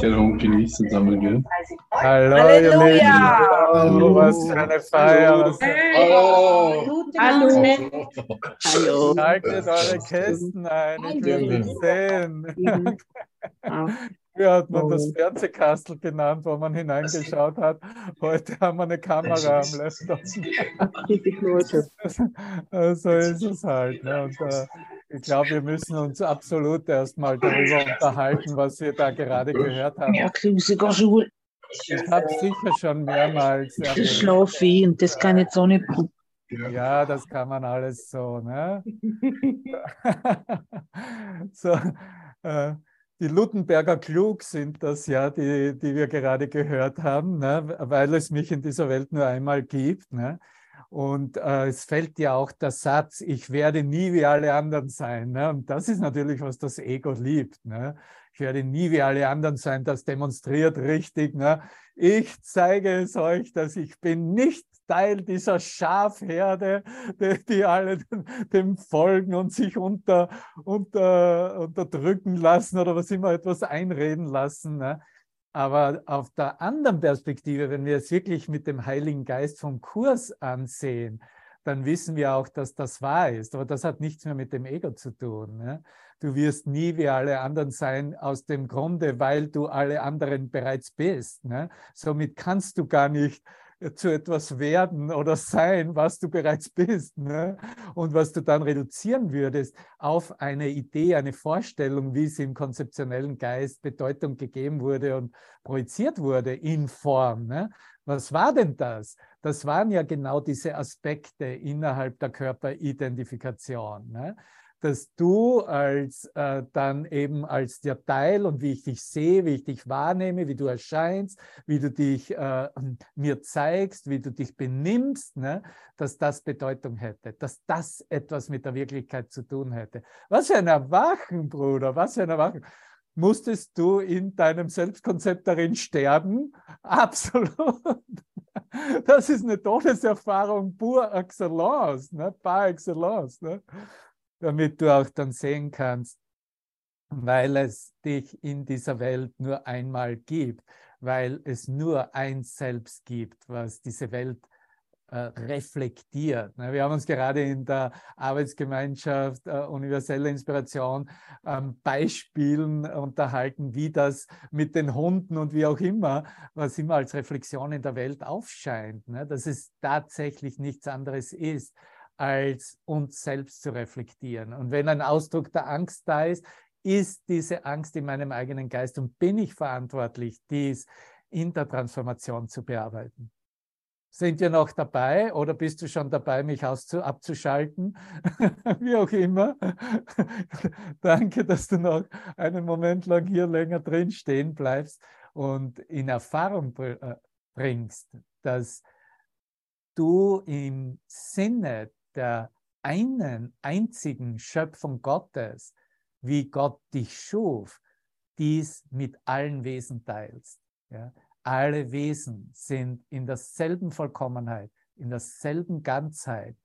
Jerome genießen sammeln wir. Hallo, Halleluja! Hallo, was für eine Feier. Hallo! Hallo. Hallo. Haltet eure Kästen ein, ich will Gerne. nicht sehen. Früher hat man das Fernsehkastel genannt, wo man hineingeschaut hat. Heute haben wir eine Kamera am Laptop. Leute. so ist es halt. Ne? Und, äh, ich glaube, wir müssen uns absolut erstmal darüber unterhalten, was wir da gerade gehört haben. Ja, Ich habe sicher schon mehrmals das schlafe ich und das kann jetzt auch nicht. Ja, das kann man alles so. Ne? so äh, die Lutenberger Klug sind das ja, die, die wir gerade gehört haben, ne? weil es mich in dieser Welt nur einmal gibt. Ne? Und äh, es fällt ja auch der Satz, ich werde nie wie alle anderen sein. Ne? Und das ist natürlich, was das Ego liebt. Ne? Ich werde nie wie alle anderen sein, das demonstriert richtig. Ne? Ich zeige es euch, dass ich bin nicht Teil dieser Schafherde, die, die alle dem folgen und sich unter, unter, unterdrücken lassen oder was immer etwas einreden lassen. Ne? Aber auf der anderen Perspektive, wenn wir es wirklich mit dem Heiligen Geist vom Kurs ansehen, dann wissen wir auch, dass das wahr ist. Aber das hat nichts mehr mit dem Ego zu tun. Ne? Du wirst nie wie alle anderen sein, aus dem Grunde, weil du alle anderen bereits bist. Ne? Somit kannst du gar nicht zu etwas werden oder sein, was du bereits bist. Ne? Und was du dann reduzieren würdest auf eine Idee, eine Vorstellung, wie sie im konzeptionellen Geist Bedeutung gegeben wurde und projiziert wurde in Form. Ne? Was war denn das? Das waren ja genau diese Aspekte innerhalb der Körperidentifikation. Ne? Dass du als äh, dann eben als der Teil und wie ich dich sehe, wie ich dich wahrnehme, wie du erscheinst, wie du dich äh, mir zeigst, wie du dich benimmst, ne? dass das Bedeutung hätte, dass das etwas mit der Wirklichkeit zu tun hätte. Was für ein Erwachen, Bruder, was für ein Erwachen. Musstest du in deinem Selbstkonzept darin sterben? Absolut. Das ist eine Todeserfahrung pur excellence, ne? par excellence. Ne? Damit du auch dann sehen kannst, weil es dich in dieser Welt nur einmal gibt, weil es nur ein Selbst gibt, was diese Welt äh, reflektiert. Ne? Wir haben uns gerade in der Arbeitsgemeinschaft äh, Universelle Inspiration ähm, Beispielen unterhalten, wie das mit den Hunden und wie auch immer, was immer als Reflexion in der Welt aufscheint, ne? dass es tatsächlich nichts anderes ist als uns selbst zu reflektieren. Und wenn ein Ausdruck der Angst da ist, ist diese Angst in meinem eigenen Geist und bin ich verantwortlich, dies in der Transformation zu bearbeiten. Sind wir noch dabei oder bist du schon dabei, mich abzuschalten? Wie auch immer. Danke, dass du noch einen Moment lang hier länger drin stehen bleibst und in Erfahrung bringst, dass du im Sinne der einen einzigen Schöpfung Gottes, wie Gott dich schuf, dies mit allen Wesen teilst. Ja? Alle Wesen sind in derselben Vollkommenheit, in derselben Ganzheit,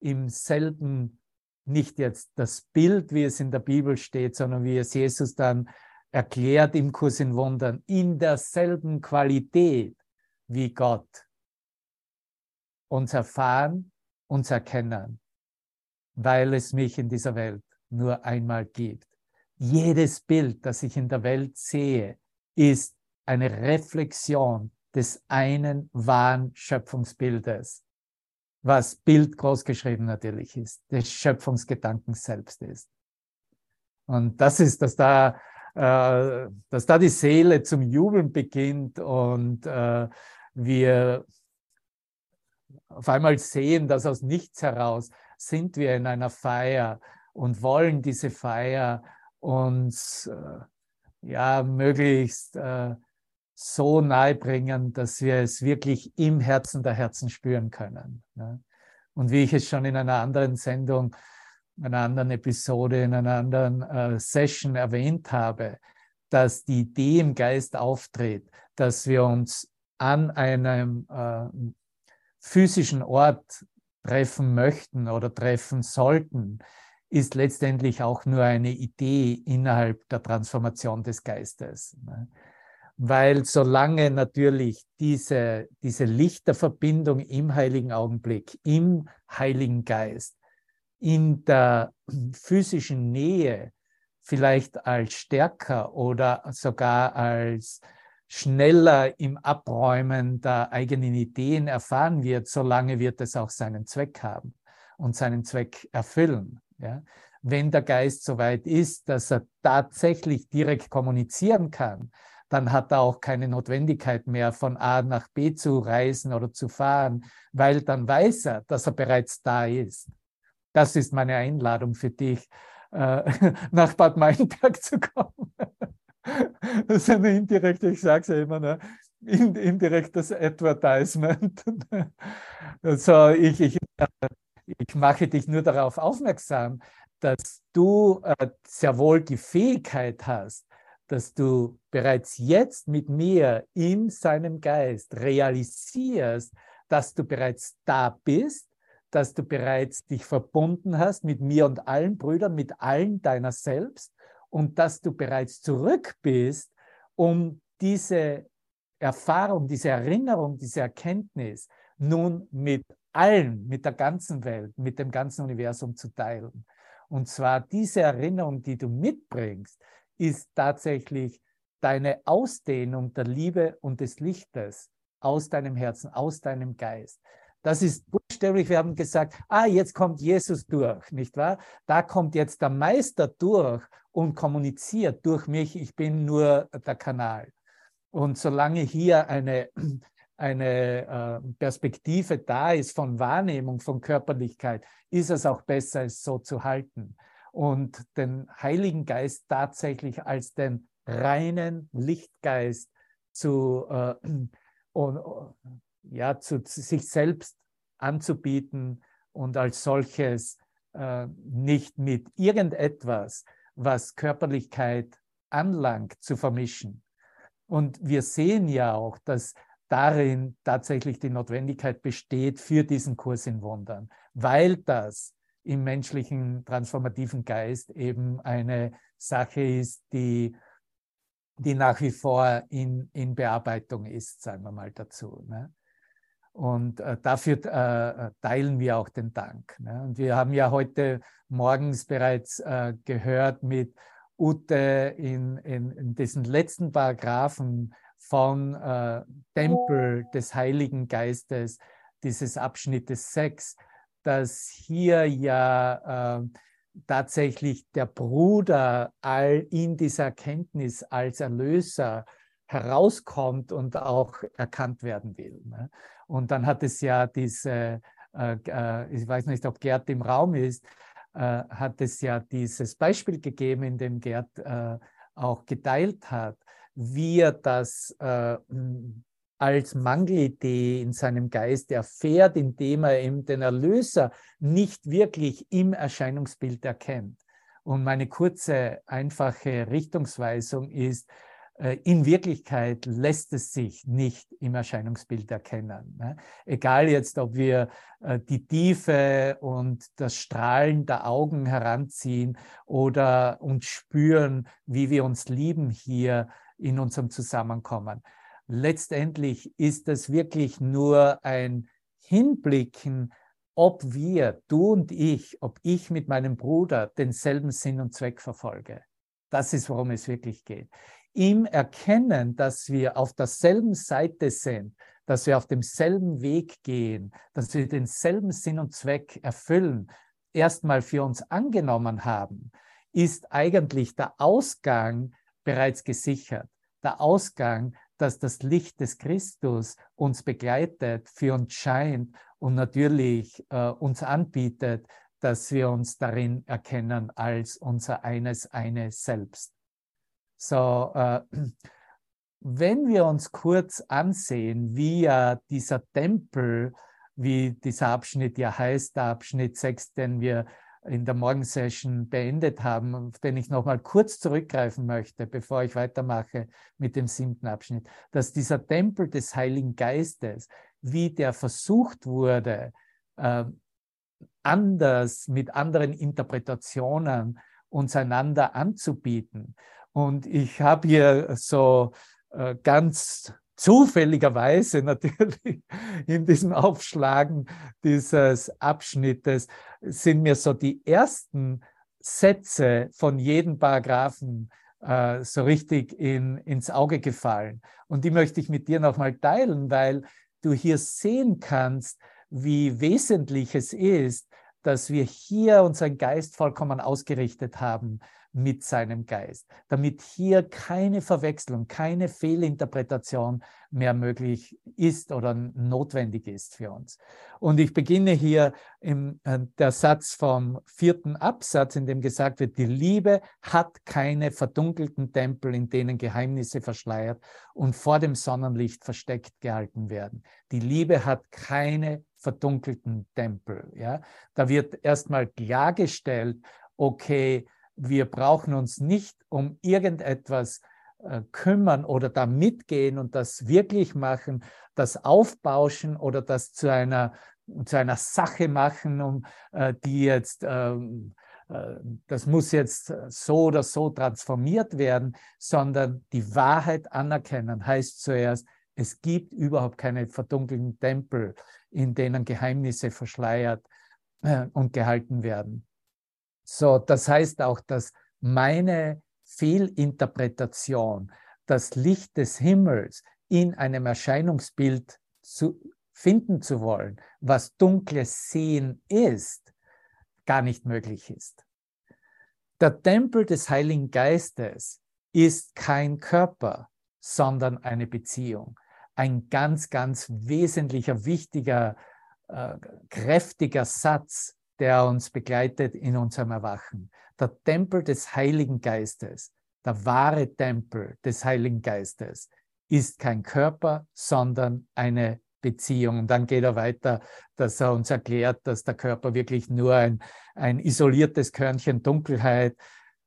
im selben, nicht jetzt das Bild, wie es in der Bibel steht, sondern wie es Jesus dann erklärt im Kurs in Wundern, in derselben Qualität wie Gott uns erfahren, uns erkennen, weil es mich in dieser Welt nur einmal gibt. Jedes Bild, das ich in der Welt sehe, ist eine Reflexion des einen wahren Schöpfungsbildes, was Bild großgeschrieben natürlich ist, des Schöpfungsgedankens selbst ist. Und das ist, dass da, äh, dass da die Seele zum Jubeln beginnt und äh, wir auf einmal sehen, dass aus nichts heraus sind wir in einer Feier und wollen diese Feier uns äh, ja möglichst äh, so nahe bringen, dass wir es wirklich im Herzen der Herzen spüren können. Ne? Und wie ich es schon in einer anderen Sendung, in einer anderen Episode, in einer anderen äh, Session erwähnt habe, dass die Idee im Geist auftritt, dass wir uns an einem äh, physischen Ort treffen möchten oder treffen sollten, ist letztendlich auch nur eine Idee innerhalb der Transformation des Geistes. Ne? Weil solange natürlich diese, diese Lichterverbindung im heiligen Augenblick, im heiligen Geist, in der physischen Nähe vielleicht als stärker oder sogar als schneller im Abräumen der eigenen Ideen erfahren wird, solange wird es auch seinen Zweck haben und seinen Zweck erfüllen. Ja? Wenn der Geist so weit ist, dass er tatsächlich direkt kommunizieren kann, dann hat er auch keine Notwendigkeit mehr, von A nach B zu reisen oder zu fahren, weil dann weiß er, dass er bereits da ist. Das ist meine Einladung für dich, äh, nach Bad Meinberg zu kommen. Das ist eine indirekte, ich sage es ja immer, ne? indirektes Advertisement. Also ich, ich, ich mache dich nur darauf aufmerksam, dass du äh, sehr wohl die Fähigkeit hast, dass du bereits jetzt mit mir in seinem Geist realisierst, dass du bereits da bist, dass du bereits dich verbunden hast mit mir und allen Brüdern, mit allen deiner selbst und dass du bereits zurück bist, um diese Erfahrung, diese Erinnerung, diese Erkenntnis nun mit allen, mit der ganzen Welt, mit dem ganzen Universum zu teilen. Und zwar diese Erinnerung, die du mitbringst, ist tatsächlich deine Ausdehnung der Liebe und des Lichtes aus deinem Herzen, aus deinem Geist. Das ist buchstäblich, wir haben gesagt, ah, jetzt kommt Jesus durch, nicht wahr? Da kommt jetzt der Meister durch und kommuniziert durch mich, ich bin nur der Kanal. Und solange hier eine, eine äh, Perspektive da ist von Wahrnehmung, von Körperlichkeit, ist es auch besser, es so zu halten und den Heiligen Geist tatsächlich als den reinen Lichtgeist zu, äh, und, ja, zu, sich selbst anzubieten und als solches äh, nicht mit irgendetwas, was Körperlichkeit anlangt, zu vermischen. Und wir sehen ja auch, dass darin tatsächlich die Notwendigkeit besteht für diesen Kurs in Wundern, weil das im menschlichen transformativen Geist eben eine Sache ist, die die nach wie vor in, in Bearbeitung ist, sagen wir mal dazu. Ne? Und äh, dafür äh, teilen wir auch den Dank. Ne? Und wir haben ja heute morgens bereits äh, gehört mit Ute in, in, in diesen letzten Paragraphen von äh, Tempel des Heiligen Geistes, dieses Abschnittes 6, dass hier ja äh, tatsächlich der Bruder all in dieser Erkenntnis als Erlöser herauskommt und auch erkannt werden will. Ne? Und dann hat es ja diese, äh, äh, ich weiß nicht, ob Gerd im Raum ist, äh, hat es ja dieses Beispiel gegeben, in dem Gerd äh, auch geteilt hat, wie er das äh, als Mangelidee in seinem Geist erfährt, indem er eben den Erlöser nicht wirklich im Erscheinungsbild erkennt. Und meine kurze, einfache Richtungsweisung ist, in Wirklichkeit lässt es sich nicht im Erscheinungsbild erkennen. Ne? Egal jetzt, ob wir äh, die Tiefe und das Strahlen der Augen heranziehen oder uns spüren, wie wir uns lieben hier in unserem Zusammenkommen letztendlich ist es wirklich nur ein Hinblicken, ob wir, du und ich, ob ich mit meinem Bruder denselben Sinn und Zweck verfolge. Das ist, worum es wirklich geht. Im Erkennen, dass wir auf derselben Seite sind, dass wir auf demselben Weg gehen, dass wir denselben Sinn und Zweck erfüllen, erstmal für uns angenommen haben, ist eigentlich der Ausgang bereits gesichert. Der Ausgang dass das Licht des Christus uns begleitet, für uns scheint und natürlich äh, uns anbietet, dass wir uns darin erkennen als unser eines, eine Selbst. So, äh, wenn wir uns kurz ansehen, wie ja dieser Tempel, wie dieser Abschnitt ja heißt, der Abschnitt 6, den wir in der Morgensession beendet haben, auf den ich nochmal kurz zurückgreifen möchte, bevor ich weitermache mit dem siebten Abschnitt, dass dieser Tempel des Heiligen Geistes, wie der versucht wurde, äh, anders, mit anderen Interpretationen uns einander anzubieten. Und ich habe hier so äh, ganz zufälligerweise natürlich in diesem Aufschlagen dieses Abschnittes sind mir so die ersten Sätze von jedem Paragraphen äh, so richtig in, ins Auge gefallen. Und die möchte ich mit dir nochmal teilen, weil du hier sehen kannst, wie wesentlich es ist, dass wir hier unseren Geist vollkommen ausgerichtet haben mit seinem Geist, damit hier keine Verwechslung, keine Fehlinterpretation mehr möglich ist oder notwendig ist für uns. Und ich beginne hier im äh, der Satz vom vierten Absatz, in dem gesagt wird, die Liebe hat keine verdunkelten Tempel, in denen Geheimnisse verschleiert und vor dem Sonnenlicht versteckt gehalten werden. Die Liebe hat keine verdunkelten Tempel. Ja? Da wird erstmal klargestellt, okay, wir brauchen uns nicht um irgendetwas äh, kümmern oder da mitgehen und das wirklich machen, das aufbauschen oder das zu einer, zu einer Sache machen, um äh, die jetzt, ähm, äh, das muss jetzt so oder so transformiert werden, sondern die Wahrheit anerkennen heißt zuerst, es gibt überhaupt keine verdunkelten Tempel, in denen Geheimnisse verschleiert und gehalten werden. So, das heißt auch, dass meine Fehlinterpretation, das Licht des Himmels in einem Erscheinungsbild zu finden zu wollen, was dunkles Sehen ist, gar nicht möglich ist. Der Tempel des Heiligen Geistes ist kein Körper, sondern eine Beziehung. Ein ganz, ganz wesentlicher, wichtiger, äh, kräftiger Satz, der uns begleitet in unserem Erwachen. Der Tempel des Heiligen Geistes, der wahre Tempel des Heiligen Geistes, ist kein Körper, sondern eine Beziehung. Und dann geht er weiter, dass er uns erklärt, dass der Körper wirklich nur ein, ein isoliertes Körnchen Dunkelheit,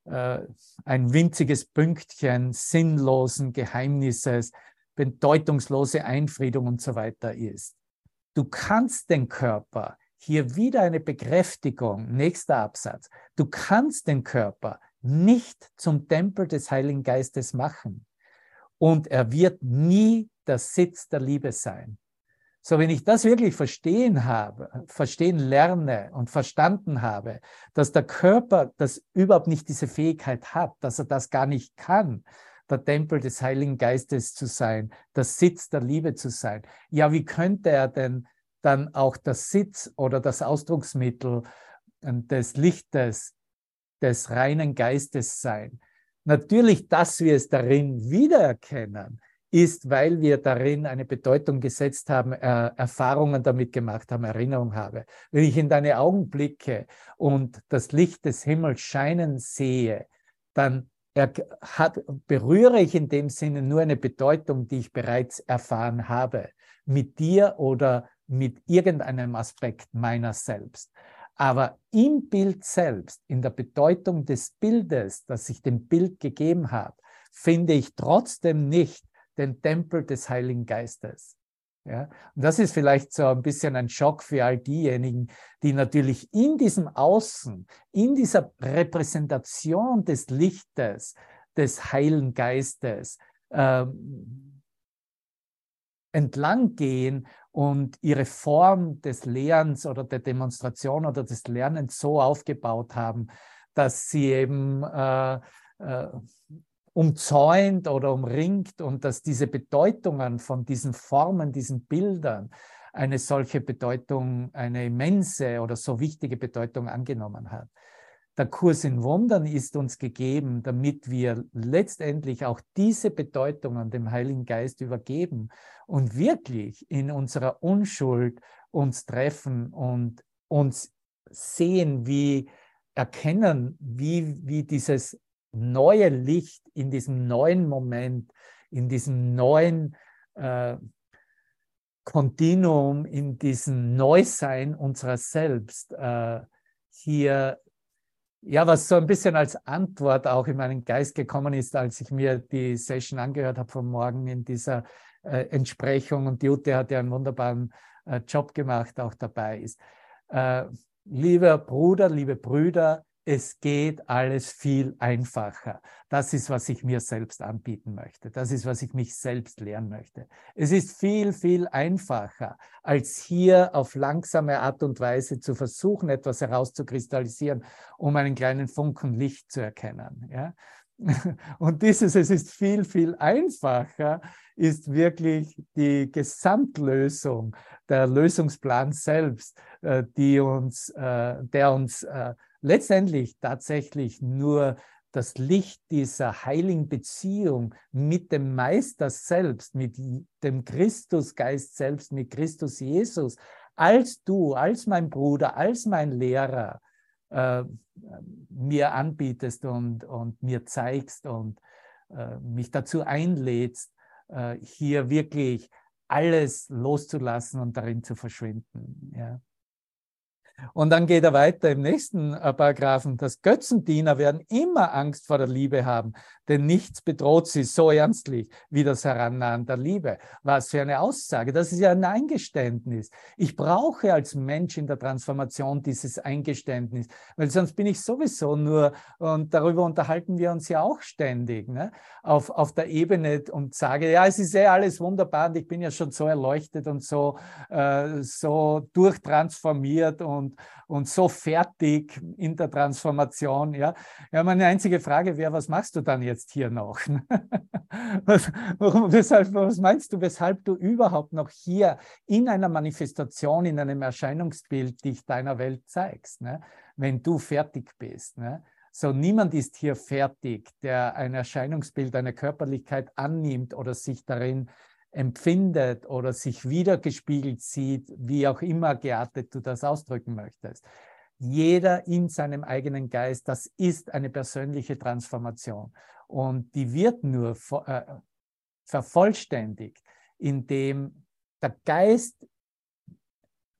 äh, ein winziges Pünktchen sinnlosen Geheimnisses, bedeutungslose Einfriedung und so weiter ist. Du kannst den Körper hier wieder eine Bekräftigung, nächster Absatz. Du kannst den Körper nicht zum Tempel des Heiligen Geistes machen und er wird nie der Sitz der Liebe sein. So, wenn ich das wirklich verstehen habe, verstehen lerne und verstanden habe, dass der Körper das überhaupt nicht diese Fähigkeit hat, dass er das gar nicht kann, der Tempel des Heiligen Geistes zu sein, der Sitz der Liebe zu sein. Ja, wie könnte er denn dann auch das Sitz oder das Ausdrucksmittel äh, des Lichtes, des reinen Geistes sein. Natürlich, dass wir es darin wiedererkennen, ist, weil wir darin eine Bedeutung gesetzt haben, äh, Erfahrungen damit gemacht haben, Erinnerung habe. Wenn ich in deine Augen blicke und das Licht des Himmels scheinen sehe, dann hat, berühre ich in dem Sinne nur eine Bedeutung, die ich bereits erfahren habe, mit dir oder mit irgendeinem Aspekt meiner selbst. Aber im Bild selbst, in der Bedeutung des Bildes, das ich dem Bild gegeben habe, finde ich trotzdem nicht den Tempel des Heiligen Geistes. Ja? Und das ist vielleicht so ein bisschen ein Schock für all diejenigen, die natürlich in diesem Außen, in dieser Repräsentation des Lichtes, des Heiligen Geistes, ähm, entlang gehen und ihre Form des Lehrens oder der Demonstration oder des Lernens so aufgebaut haben, dass sie eben äh, äh, umzäunt oder umringt und dass diese Bedeutungen von diesen Formen, diesen Bildern eine solche Bedeutung, eine immense oder so wichtige Bedeutung angenommen hat. Der Kurs in Wundern ist uns gegeben, damit wir letztendlich auch diese Bedeutung an dem Heiligen Geist übergeben und wirklich in unserer Unschuld uns treffen und uns sehen, wie erkennen, wie, wie dieses neue Licht in diesem neuen Moment, in diesem neuen äh, Kontinuum, in diesem Neusein unserer selbst äh, hier ja, was so ein bisschen als Antwort auch in meinen Geist gekommen ist, als ich mir die Session angehört habe von morgen in dieser äh, Entsprechung und Jute hat ja einen wunderbaren äh, Job gemacht, auch dabei ist. Äh, lieber Bruder, liebe Brüder, es geht alles viel einfacher. Das ist, was ich mir selbst anbieten möchte. Das ist, was ich mich selbst lernen möchte. Es ist viel, viel einfacher, als hier auf langsame Art und Weise zu versuchen, etwas herauszukristallisieren, um einen kleinen Funken Licht zu erkennen. Ja? Und dieses, es ist viel, viel einfacher, ist wirklich die Gesamtlösung, der Lösungsplan selbst, äh, die uns, äh, der uns äh, letztendlich tatsächlich nur das Licht dieser heiligen Beziehung mit dem Meister selbst, mit dem Christusgeist selbst, mit Christus Jesus, als du, als mein Bruder, als mein Lehrer äh, mir anbietest und, und mir zeigst und äh, mich dazu einlädst, äh, hier wirklich alles loszulassen und darin zu verschwinden. Ja. Und dann geht er weiter im nächsten äh, Paragraphen. Das Götzendiener werden immer Angst vor der Liebe haben, denn nichts bedroht sie so ernstlich wie das Herannahen der Liebe. Was für eine Aussage. Das ist ja ein Eingeständnis. Ich brauche als Mensch in der Transformation dieses Eingeständnis, weil sonst bin ich sowieso nur, und darüber unterhalten wir uns ja auch ständig, ne? auf, auf der Ebene und sage, ja, es ist eh alles wunderbar und ich bin ja schon so erleuchtet und so, äh, so durchtransformiert und, und so fertig in der Transformation. Ja, ja meine einzige Frage wäre, was machst du dann jetzt? jetzt hier noch? was, warum, weshalb, was meinst du, weshalb du überhaupt noch hier in einer Manifestation, in einem Erscheinungsbild dich deiner Welt zeigst, ne? wenn du fertig bist? Ne? So, niemand ist hier fertig, der ein Erscheinungsbild, eine Körperlichkeit annimmt oder sich darin empfindet oder sich wiedergespiegelt sieht, wie auch immer geartet du das ausdrücken möchtest. Jeder in seinem eigenen Geist, das ist eine persönliche Transformation. Und die wird nur äh, vervollständigt, indem der Geist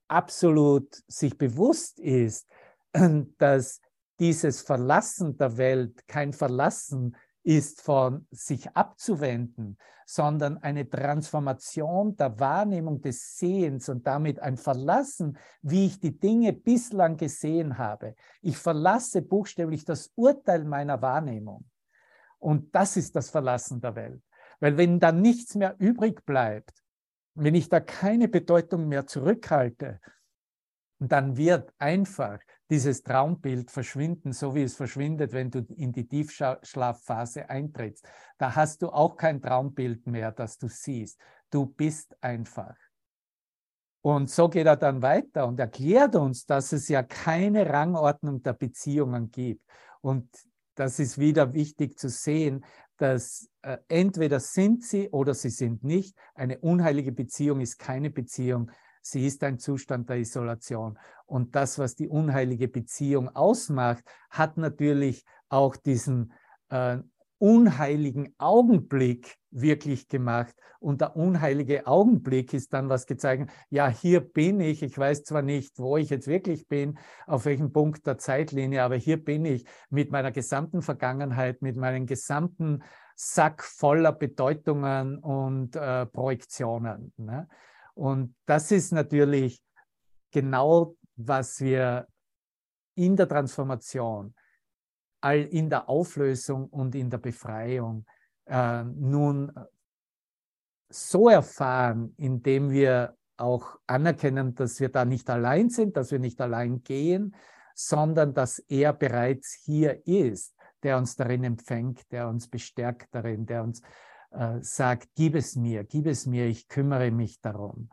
absolut sich bewusst ist, dass dieses Verlassen der Welt kein Verlassen ist von sich abzuwenden, sondern eine Transformation der Wahrnehmung des Sehens und damit ein Verlassen, wie ich die Dinge bislang gesehen habe. Ich verlasse buchstäblich das Urteil meiner Wahrnehmung. Und das ist das Verlassen der Welt. Weil wenn da nichts mehr übrig bleibt, wenn ich da keine Bedeutung mehr zurückhalte, dann wird einfach dieses Traumbild verschwinden, so wie es verschwindet, wenn du in die Tiefschlafphase eintrittst. Da hast du auch kein Traumbild mehr, das du siehst. Du bist einfach. Und so geht er dann weiter und erklärt uns, dass es ja keine Rangordnung der Beziehungen gibt. Und das ist wieder wichtig zu sehen, dass äh, entweder sind sie oder sie sind nicht. Eine unheilige Beziehung ist keine Beziehung, sie ist ein Zustand der Isolation. Und das, was die unheilige Beziehung ausmacht, hat natürlich auch diesen äh, unheiligen Augenblick wirklich gemacht. Und der unheilige Augenblick ist dann was gezeigt, ja, hier bin ich, ich weiß zwar nicht, wo ich jetzt wirklich bin, auf welchem Punkt der Zeitlinie, aber hier bin ich mit meiner gesamten Vergangenheit, mit meinem gesamten Sack voller Bedeutungen und äh, Projektionen. Ne? Und das ist natürlich genau, was wir in der Transformation in der Auflösung und in der Befreiung äh, nun so erfahren, indem wir auch anerkennen, dass wir da nicht allein sind, dass wir nicht allein gehen, sondern dass er bereits hier ist, der uns darin empfängt, der uns bestärkt darin, der uns äh, sagt, gib es mir, gib es mir, ich kümmere mich darum,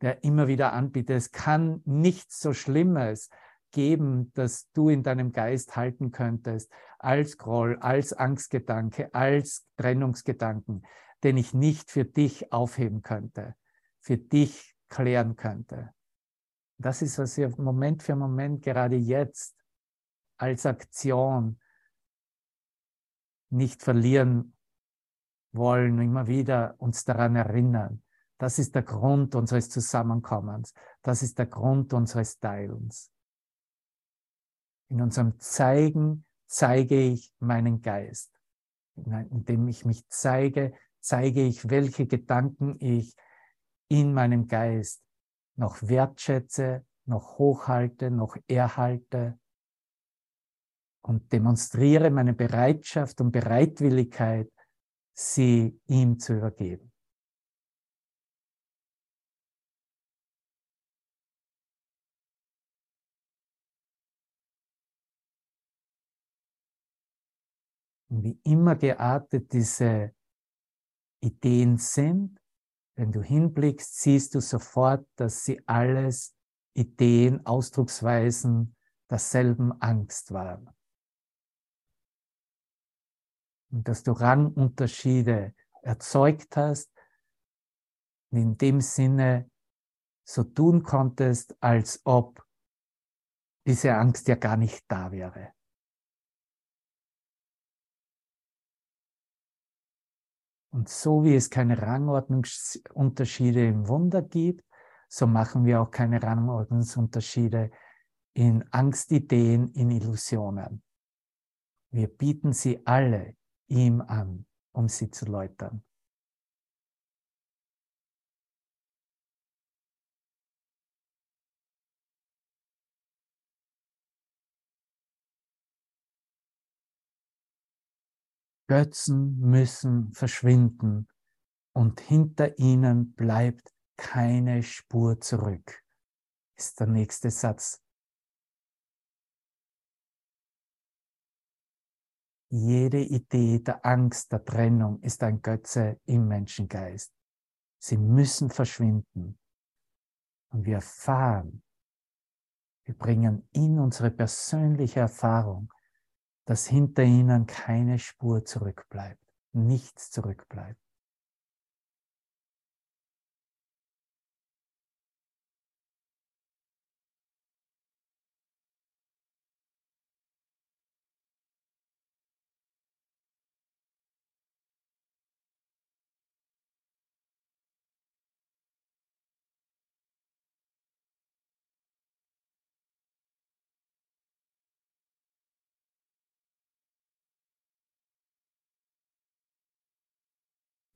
der immer wieder anbietet, es kann nichts so Schlimmes geben, das du in deinem Geist halten könntest, als Groll, als Angstgedanke, als Trennungsgedanken, den ich nicht für dich aufheben könnte, für dich klären könnte. Das ist, was wir Moment für Moment gerade jetzt als Aktion nicht verlieren wollen, immer wieder uns daran erinnern. Das ist der Grund unseres Zusammenkommens. Das ist der Grund unseres Teilens. In unserem Zeigen zeige ich meinen Geist. Indem ich mich zeige, zeige ich, welche Gedanken ich in meinem Geist noch wertschätze, noch hochhalte, noch erhalte und demonstriere meine Bereitschaft und Bereitwilligkeit, sie ihm zu übergeben. Und wie immer geartet diese Ideen sind, wenn du hinblickst, siehst du sofort, dass sie alles Ideen, Ausdrucksweisen derselben Angst waren. Und dass du Rangunterschiede erzeugt hast, und in dem Sinne so tun konntest, als ob diese Angst ja gar nicht da wäre. Und so wie es keine Rangordnungsunterschiede im Wunder gibt, so machen wir auch keine Rangordnungsunterschiede in Angstideen, in Illusionen. Wir bieten sie alle ihm an, um sie zu läutern. Götzen müssen verschwinden und hinter ihnen bleibt keine Spur zurück, ist der nächste Satz. Jede Idee der Angst, der Trennung ist ein Götze im Menschengeist. Sie müssen verschwinden. Und wir erfahren, wir bringen in unsere persönliche Erfahrung, dass hinter ihnen keine Spur zurückbleibt, nichts zurückbleibt.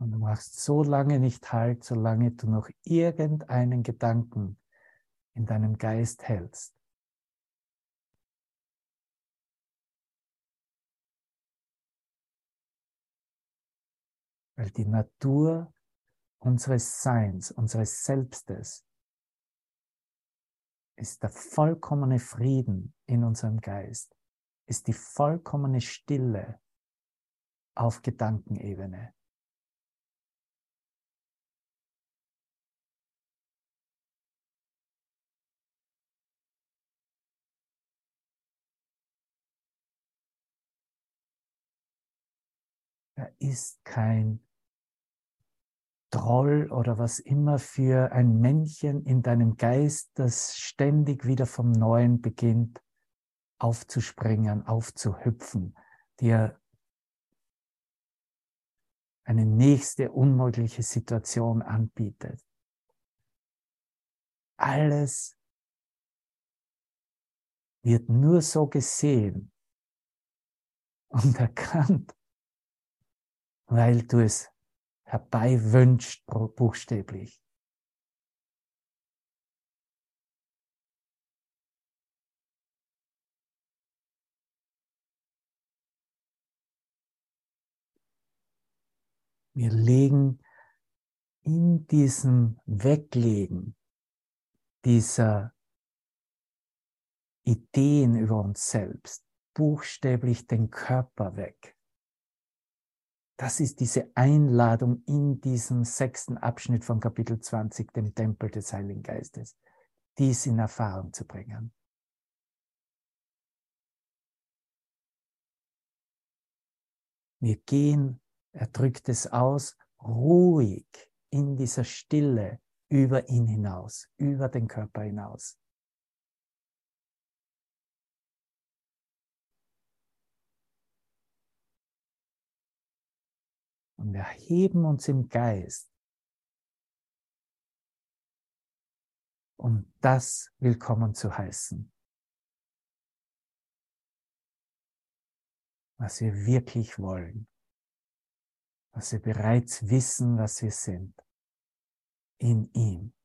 Und du machst so lange nicht halt, solange du noch irgendeinen Gedanken in deinem Geist hältst. Weil die Natur unseres Seins, unseres Selbstes, ist der vollkommene Frieden in unserem Geist, ist die vollkommene Stille auf Gedankenebene. Er ist kein Troll oder was immer für ein Männchen in deinem Geist, das ständig wieder vom Neuen beginnt aufzuspringen, aufzuhüpfen, dir eine nächste unmögliche Situation anbietet. Alles wird nur so gesehen und erkannt, weil du es herbei wünscht, buchstäblich. Wir legen in diesem Weglegen dieser Ideen über uns selbst buchstäblich den Körper weg. Das ist diese Einladung in diesem sechsten Abschnitt von Kapitel 20, dem Tempel des Heiligen Geistes, dies in Erfahrung zu bringen. Wir gehen, er drückt es aus, ruhig in dieser Stille über ihn hinaus, über den Körper hinaus. Und wir heben uns im Geist, um das willkommen zu heißen, was wir wirklich wollen, was wir bereits wissen, was wir sind, in ihm.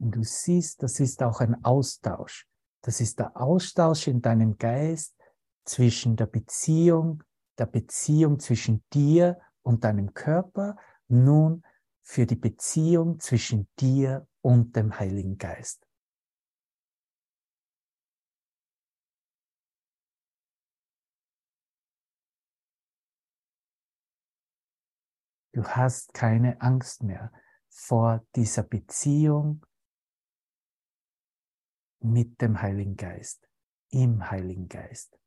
Und du siehst, das ist auch ein Austausch. Das ist der Austausch in deinem Geist zwischen der Beziehung, der Beziehung zwischen dir und deinem Körper, nun für die Beziehung zwischen dir und dem Heiligen Geist. Du hast keine Angst mehr vor dieser Beziehung mit dem Heiligen Geist, im Heiligen Geist.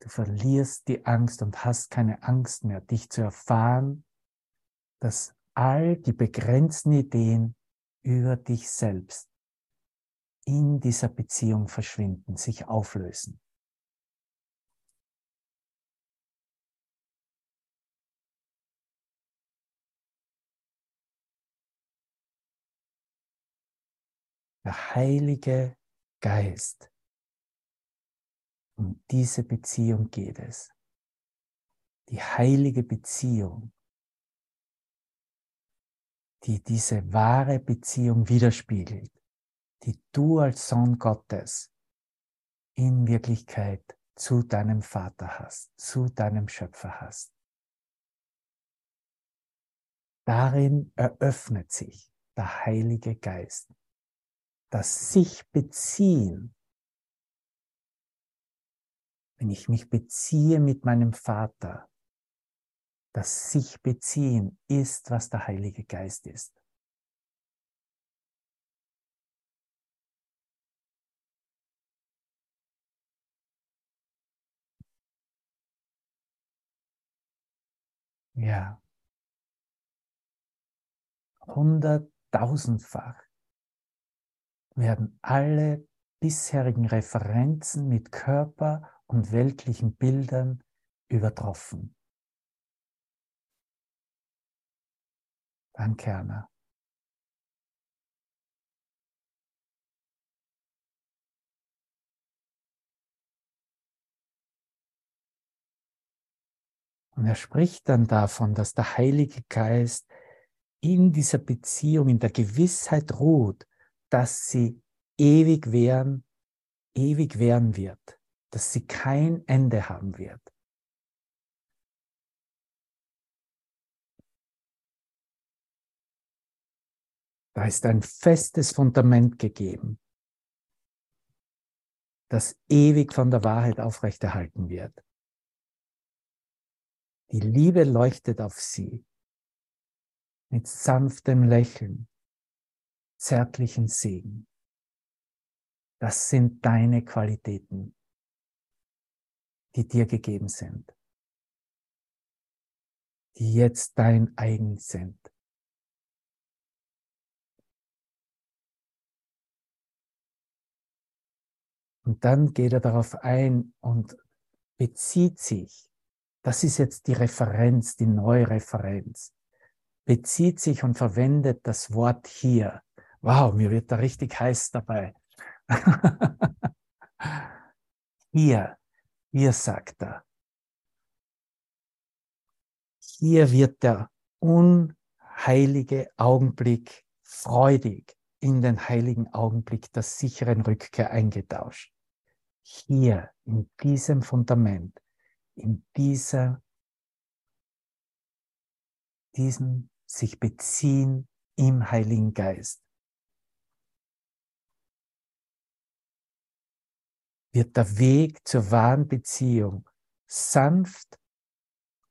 Du verlierst die Angst und hast keine Angst mehr, dich zu erfahren, dass all die begrenzten Ideen über dich selbst in dieser Beziehung verschwinden, sich auflösen. Der Heilige Geist. Um diese Beziehung geht es. Die heilige Beziehung, die diese wahre Beziehung widerspiegelt die du als Sohn Gottes in Wirklichkeit zu deinem Vater hast, zu deinem Schöpfer hast. Darin eröffnet sich der Heilige Geist, das sich beziehen. Wenn ich mich beziehe mit meinem Vater, das sich beziehen ist, was der Heilige Geist ist. Ja. Hunderttausendfach werden alle bisherigen Referenzen mit Körper und weltlichen Bildern übertroffen. Danke, Anna. Und er spricht dann davon, dass der Heilige Geist in dieser Beziehung, in der Gewissheit ruht, dass sie ewig währen, ewig währen wird, dass sie kein Ende haben wird. Da ist ein festes Fundament gegeben, das ewig von der Wahrheit aufrechterhalten wird. Die Liebe leuchtet auf sie mit sanftem Lächeln, zärtlichen Segen. Das sind deine Qualitäten, die dir gegeben sind, die jetzt dein eigen sind. Und dann geht er darauf ein und bezieht sich das ist jetzt die Referenz, die neue Referenz. Bezieht sich und verwendet das Wort hier. Wow, mir wird da richtig heiß dabei. hier, hier sagt er. Hier wird der unheilige Augenblick freudig in den heiligen Augenblick der sicheren Rückkehr eingetauscht. Hier, in diesem Fundament, in dieser, diesem sich beziehen im Heiligen Geist. Wird der Weg zur wahren Beziehung sanft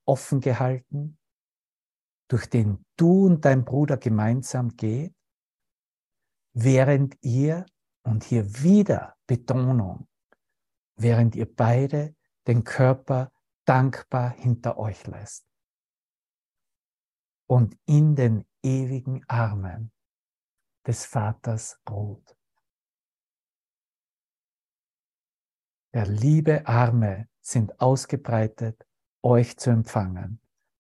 offen gehalten, durch den du und dein Bruder gemeinsam geht, während ihr, und hier wieder Betonung, während ihr beide den Körper dankbar hinter euch lässt und in den ewigen Armen des Vaters ruht. Der liebe Arme sind ausgebreitet, euch zu empfangen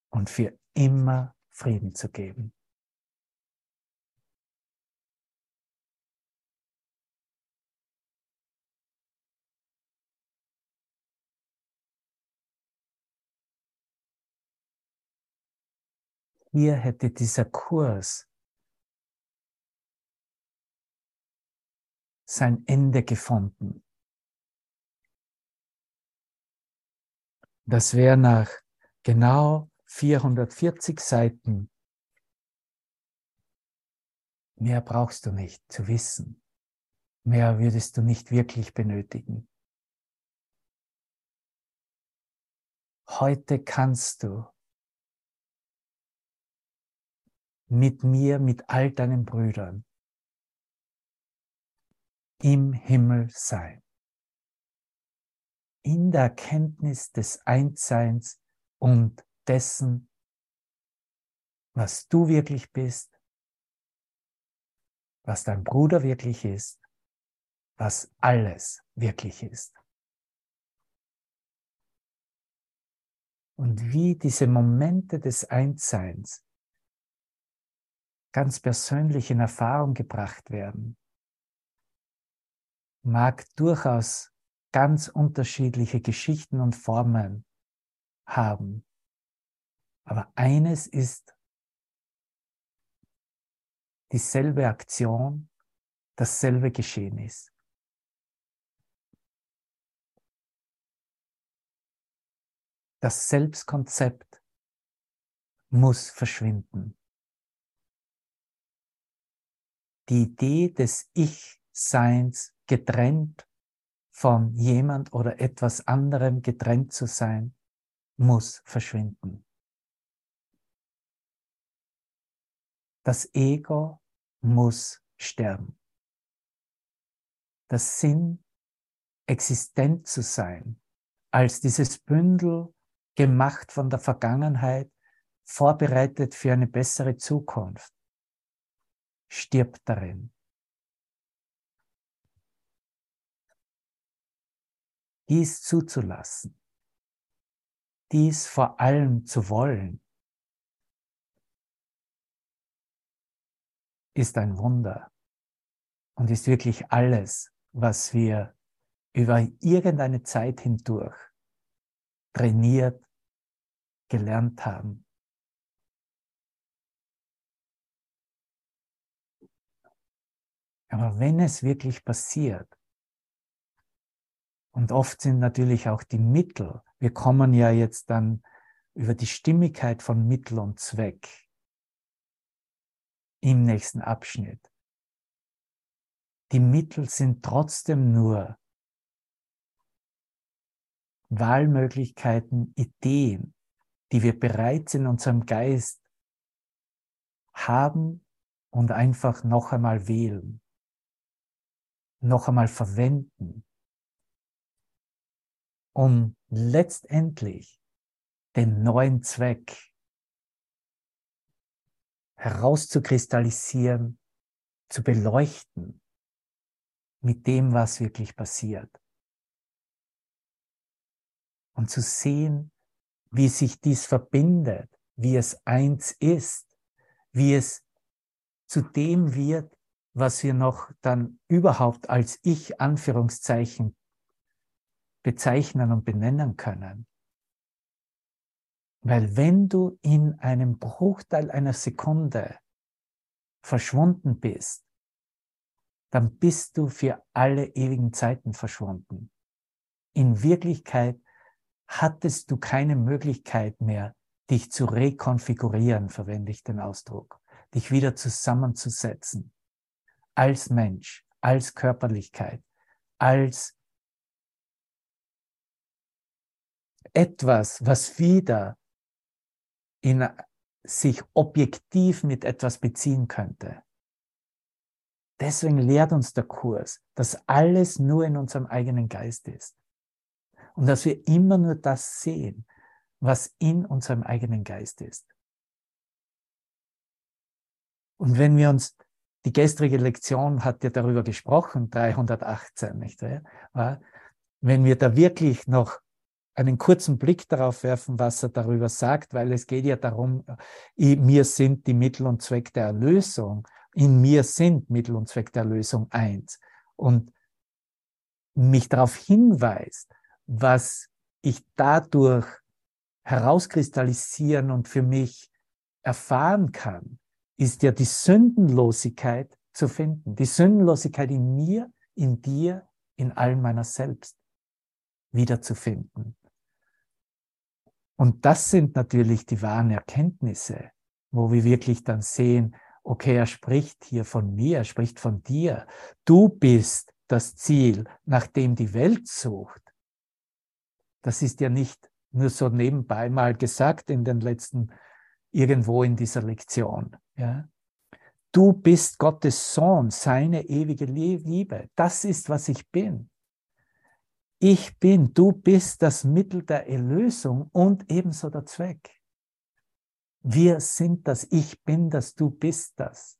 und für immer Frieden zu geben. hier hätte dieser Kurs sein Ende gefunden. Das wäre nach genau 440 Seiten. Mehr brauchst du nicht zu wissen. Mehr würdest du nicht wirklich benötigen. Heute kannst du mit mir, mit all deinen Brüdern im Himmel sein. In der Erkenntnis des Einsseins und dessen, was du wirklich bist, was dein Bruder wirklich ist, was alles wirklich ist. Und wie diese Momente des Einsseins ganz persönlich in Erfahrung gebracht werden, mag durchaus ganz unterschiedliche Geschichten und Formen haben. Aber eines ist dieselbe Aktion, dasselbe Geschehen ist. Das Selbstkonzept muss verschwinden. Die Idee des Ich-Seins getrennt von jemand oder etwas anderem getrennt zu sein, muss verschwinden. Das Ego muss sterben. Das Sinn, existent zu sein, als dieses Bündel gemacht von der Vergangenheit, vorbereitet für eine bessere Zukunft, stirbt darin. Dies zuzulassen, dies vor allem zu wollen, ist ein Wunder und ist wirklich alles, was wir über irgendeine Zeit hindurch trainiert, gelernt haben. Aber wenn es wirklich passiert, und oft sind natürlich auch die Mittel, wir kommen ja jetzt dann über die Stimmigkeit von Mittel und Zweck im nächsten Abschnitt. Die Mittel sind trotzdem nur Wahlmöglichkeiten, Ideen, die wir bereits in unserem Geist haben und einfach noch einmal wählen, noch einmal verwenden, um letztendlich den neuen Zweck herauszukristallisieren, zu beleuchten mit dem, was wirklich passiert. Und zu sehen, wie sich dies verbindet, wie es eins ist, wie es zu dem wird, was wir noch dann überhaupt als Ich Anführungszeichen bezeichnen und benennen können. Weil wenn du in einem Bruchteil einer Sekunde verschwunden bist, dann bist du für alle ewigen Zeiten verschwunden. In Wirklichkeit hattest du keine Möglichkeit mehr, dich zu rekonfigurieren, verwende ich den Ausdruck, dich wieder zusammenzusetzen, als Mensch, als Körperlichkeit, als etwas, was wieder in sich objektiv mit etwas beziehen könnte. Deswegen lehrt uns der Kurs, dass alles nur in unserem eigenen Geist ist. Und dass wir immer nur das sehen, was in unserem eigenen Geist ist. Und wenn wir uns, die gestrige Lektion hat ja darüber gesprochen, 318, nicht wahr? Wenn wir da wirklich noch einen kurzen Blick darauf werfen, was er darüber sagt, weil es geht ja darum, mir sind die Mittel und Zweck der Erlösung, in mir sind Mittel und Zweck der Erlösung eins. Und mich darauf hinweist, was ich dadurch herauskristallisieren und für mich erfahren kann, ist ja die Sündenlosigkeit zu finden. Die Sündenlosigkeit in mir, in dir, in allen meiner selbst wiederzufinden. Und das sind natürlich die wahren Erkenntnisse, wo wir wirklich dann sehen, okay, er spricht hier von mir, er spricht von dir. Du bist das Ziel, nach dem die Welt sucht. Das ist ja nicht nur so nebenbei mal gesagt in den letzten, irgendwo in dieser Lektion. Ja? Du bist Gottes Sohn, seine ewige Liebe. Das ist, was ich bin. Ich bin, du bist das Mittel der Erlösung und ebenso der Zweck. Wir sind das, ich bin das, du bist das.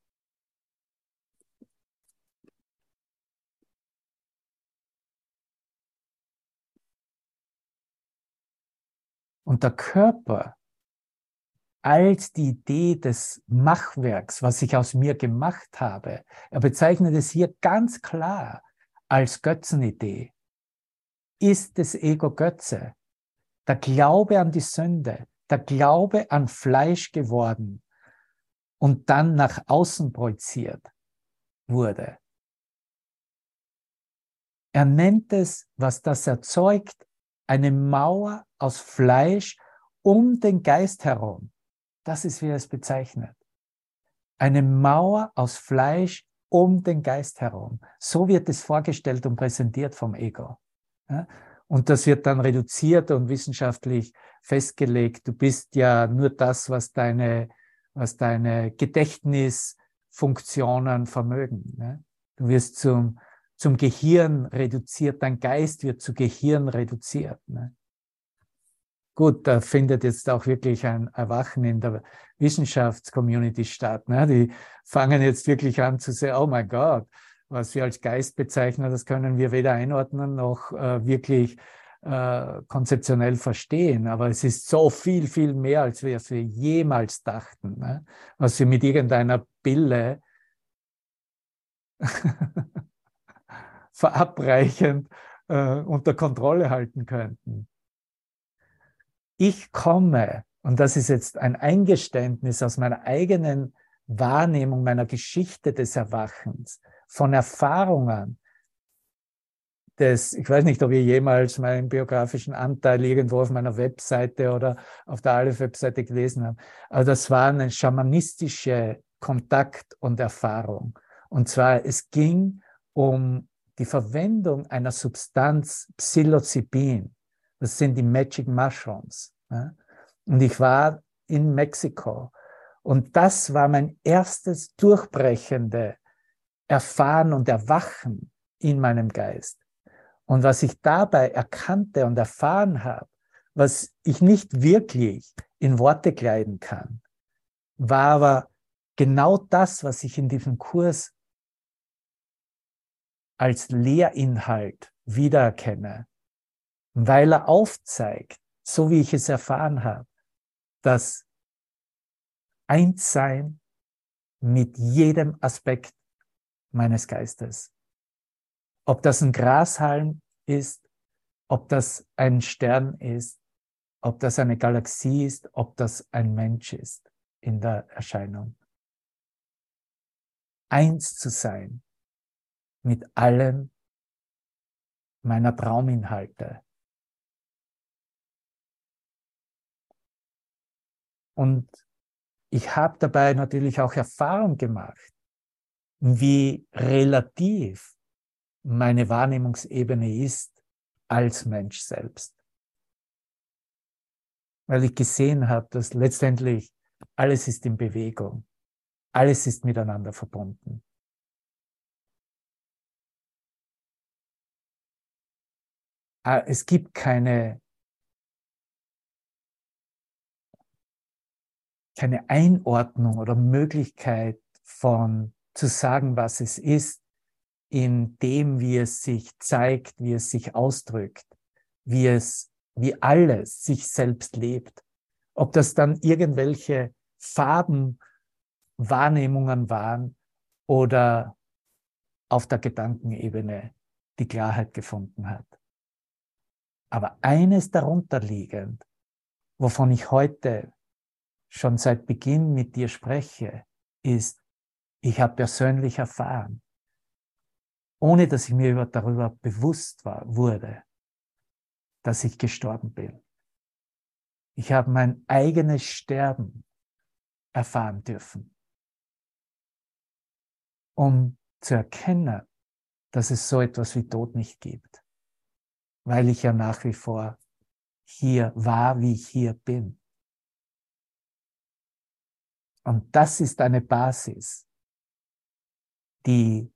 Und der Körper als die Idee des Machwerks, was ich aus mir gemacht habe, er bezeichnet es hier ganz klar als Götzenidee, ist das Ego Götze. Der Glaube an die Sünde, der Glaube an Fleisch geworden und dann nach außen projiziert wurde. Er nennt es, was das erzeugt, eine Mauer aus Fleisch um den Geist herum. Das ist, wie er es bezeichnet. Eine Mauer aus Fleisch um den Geist herum. So wird es vorgestellt und präsentiert vom Ego. Und das wird dann reduziert und wissenschaftlich festgelegt. Du bist ja nur das, was deine, was deine Gedächtnisfunktionen vermögen. Du wirst zum, zum Gehirn reduziert, dein Geist wird zu Gehirn reduziert. Ne? Gut, da findet jetzt auch wirklich ein Erwachen in der Wissenschaftscommunity statt. Ne? Die fangen jetzt wirklich an zu sagen, oh mein Gott, was wir als Geist bezeichnen, das können wir weder einordnen noch äh, wirklich äh, konzeptionell verstehen. Aber es ist so viel, viel mehr, als wir, als wir jemals dachten, ne? was wir mit irgendeiner Pille verabreichend äh, unter Kontrolle halten könnten. Ich komme, und das ist jetzt ein Eingeständnis aus meiner eigenen Wahrnehmung, meiner Geschichte des Erwachens, von Erfahrungen, des, ich weiß nicht, ob ihr jemals meinen biografischen Anteil irgendwo auf meiner Webseite oder auf der Aleph-Webseite gelesen habt. Aber das war eine schamanistische Kontakt und Erfahrung. Und zwar, es ging um die Verwendung einer Substanz Psilocybin. Das sind die Magic Mushrooms. Und ich war in Mexiko. Und das war mein erstes durchbrechende Erfahren und Erwachen in meinem Geist. Und was ich dabei erkannte und erfahren habe, was ich nicht wirklich in Worte kleiden kann, war aber genau das, was ich in diesem Kurs als Lehrinhalt wiedererkenne, weil er aufzeigt, so wie ich es erfahren habe, dass Einssein mit jedem Aspekt meines Geistes. Ob das ein Grashalm ist, ob das ein Stern ist, ob das eine Galaxie ist, ob das ein Mensch ist in der Erscheinung. Eins zu sein mit allen meiner Trauminhalte. Und ich habe dabei natürlich auch Erfahrung gemacht, wie relativ meine Wahrnehmungsebene ist als Mensch selbst. Weil ich gesehen habe, dass letztendlich alles ist in Bewegung, alles ist miteinander verbunden. Ah, es gibt keine, keine Einordnung oder Möglichkeit von zu sagen, was es ist, in dem, wie es sich zeigt, wie es sich ausdrückt, wie es, wie alles sich selbst lebt. Ob das dann irgendwelche Farbenwahrnehmungen waren oder auf der Gedankenebene die Klarheit gefunden hat. Aber eines darunter liegend, wovon ich heute schon seit Beginn mit dir spreche, ist, ich habe persönlich erfahren, ohne dass ich mir darüber bewusst war, wurde, dass ich gestorben bin. Ich habe mein eigenes Sterben erfahren dürfen, um zu erkennen, dass es so etwas wie Tod nicht gibt, weil ich ja nach wie vor hier war, wie ich hier bin. Und das ist eine Basis, die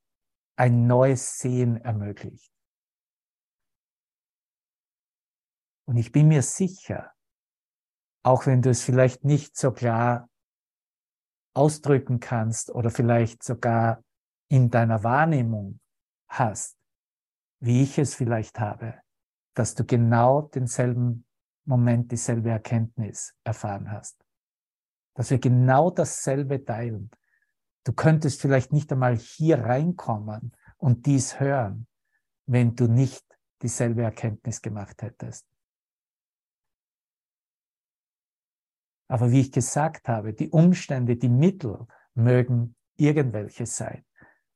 ein neues Sehen ermöglicht. Und ich bin mir sicher, auch wenn du es vielleicht nicht so klar ausdrücken kannst oder vielleicht sogar in deiner Wahrnehmung hast, wie ich es vielleicht habe, dass du genau denselben Moment, dieselbe Erkenntnis erfahren hast. Dass wir genau dasselbe teilen. Du könntest vielleicht nicht einmal hier reinkommen und dies hören, wenn du nicht dieselbe Erkenntnis gemacht hättest. Aber wie ich gesagt habe, die Umstände, die Mittel mögen irgendwelche sein.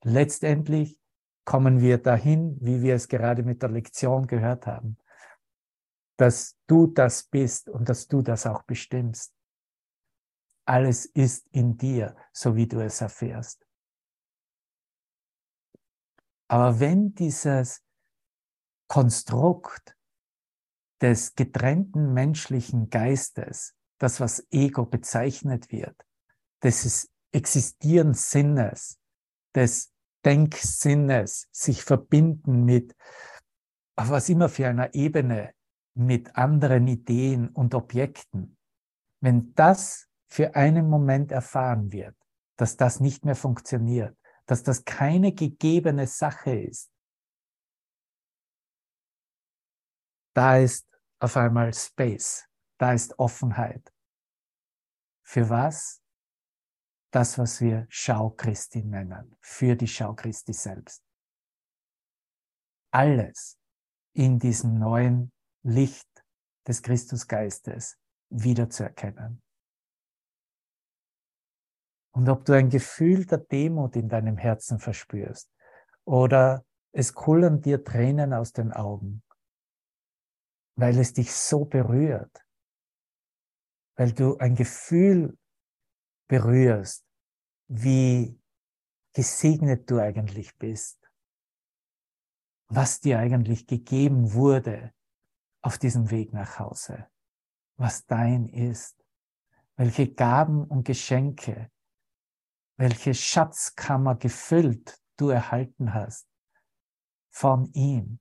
Letztendlich kommen wir dahin, wie wir es gerade mit der Lektion gehört haben, dass du das bist und dass du das auch bestimmst. Alles ist in dir, so wie du es erfährst. Aber wenn dieses Konstrukt des getrennten menschlichen Geistes das, was Ego bezeichnet wird, des Existierens-Sinnes, des Denksinnes, sich verbinden mit, auf was immer für einer Ebene, mit anderen Ideen und Objekten. Wenn das für einen Moment erfahren wird, dass das nicht mehr funktioniert, dass das keine gegebene Sache ist, da ist auf einmal Space, da ist Offenheit. Für was? Das, was wir Schau Christi nennen, für die Schau Christi selbst. Alles in diesem neuen Licht des Christusgeistes wiederzuerkennen. Und ob du ein Gefühl der Demut in deinem Herzen verspürst oder es kullern dir Tränen aus den Augen, weil es dich so berührt, weil du ein Gefühl berührst, wie gesegnet du eigentlich bist, was dir eigentlich gegeben wurde auf diesem Weg nach Hause, was dein ist, welche Gaben und Geschenke, welche Schatzkammer gefüllt du erhalten hast von ihm,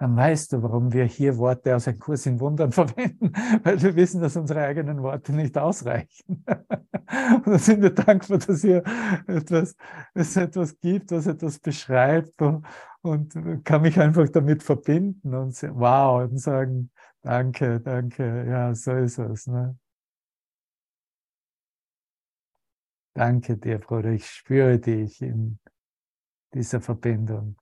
dann weißt du, warum wir hier Worte aus einem Kurs in Wundern verwenden, weil wir wissen, dass unsere eigenen Worte nicht ausreichen. Und dann sind wir dankbar, dass hier etwas, es etwas gibt, was etwas beschreibt und, und kann mich einfach damit verbinden und wow und sagen, danke, danke, ja, so ist es. Ne? Danke dir, Bruder, ich spüre dich in dieser Verbindung.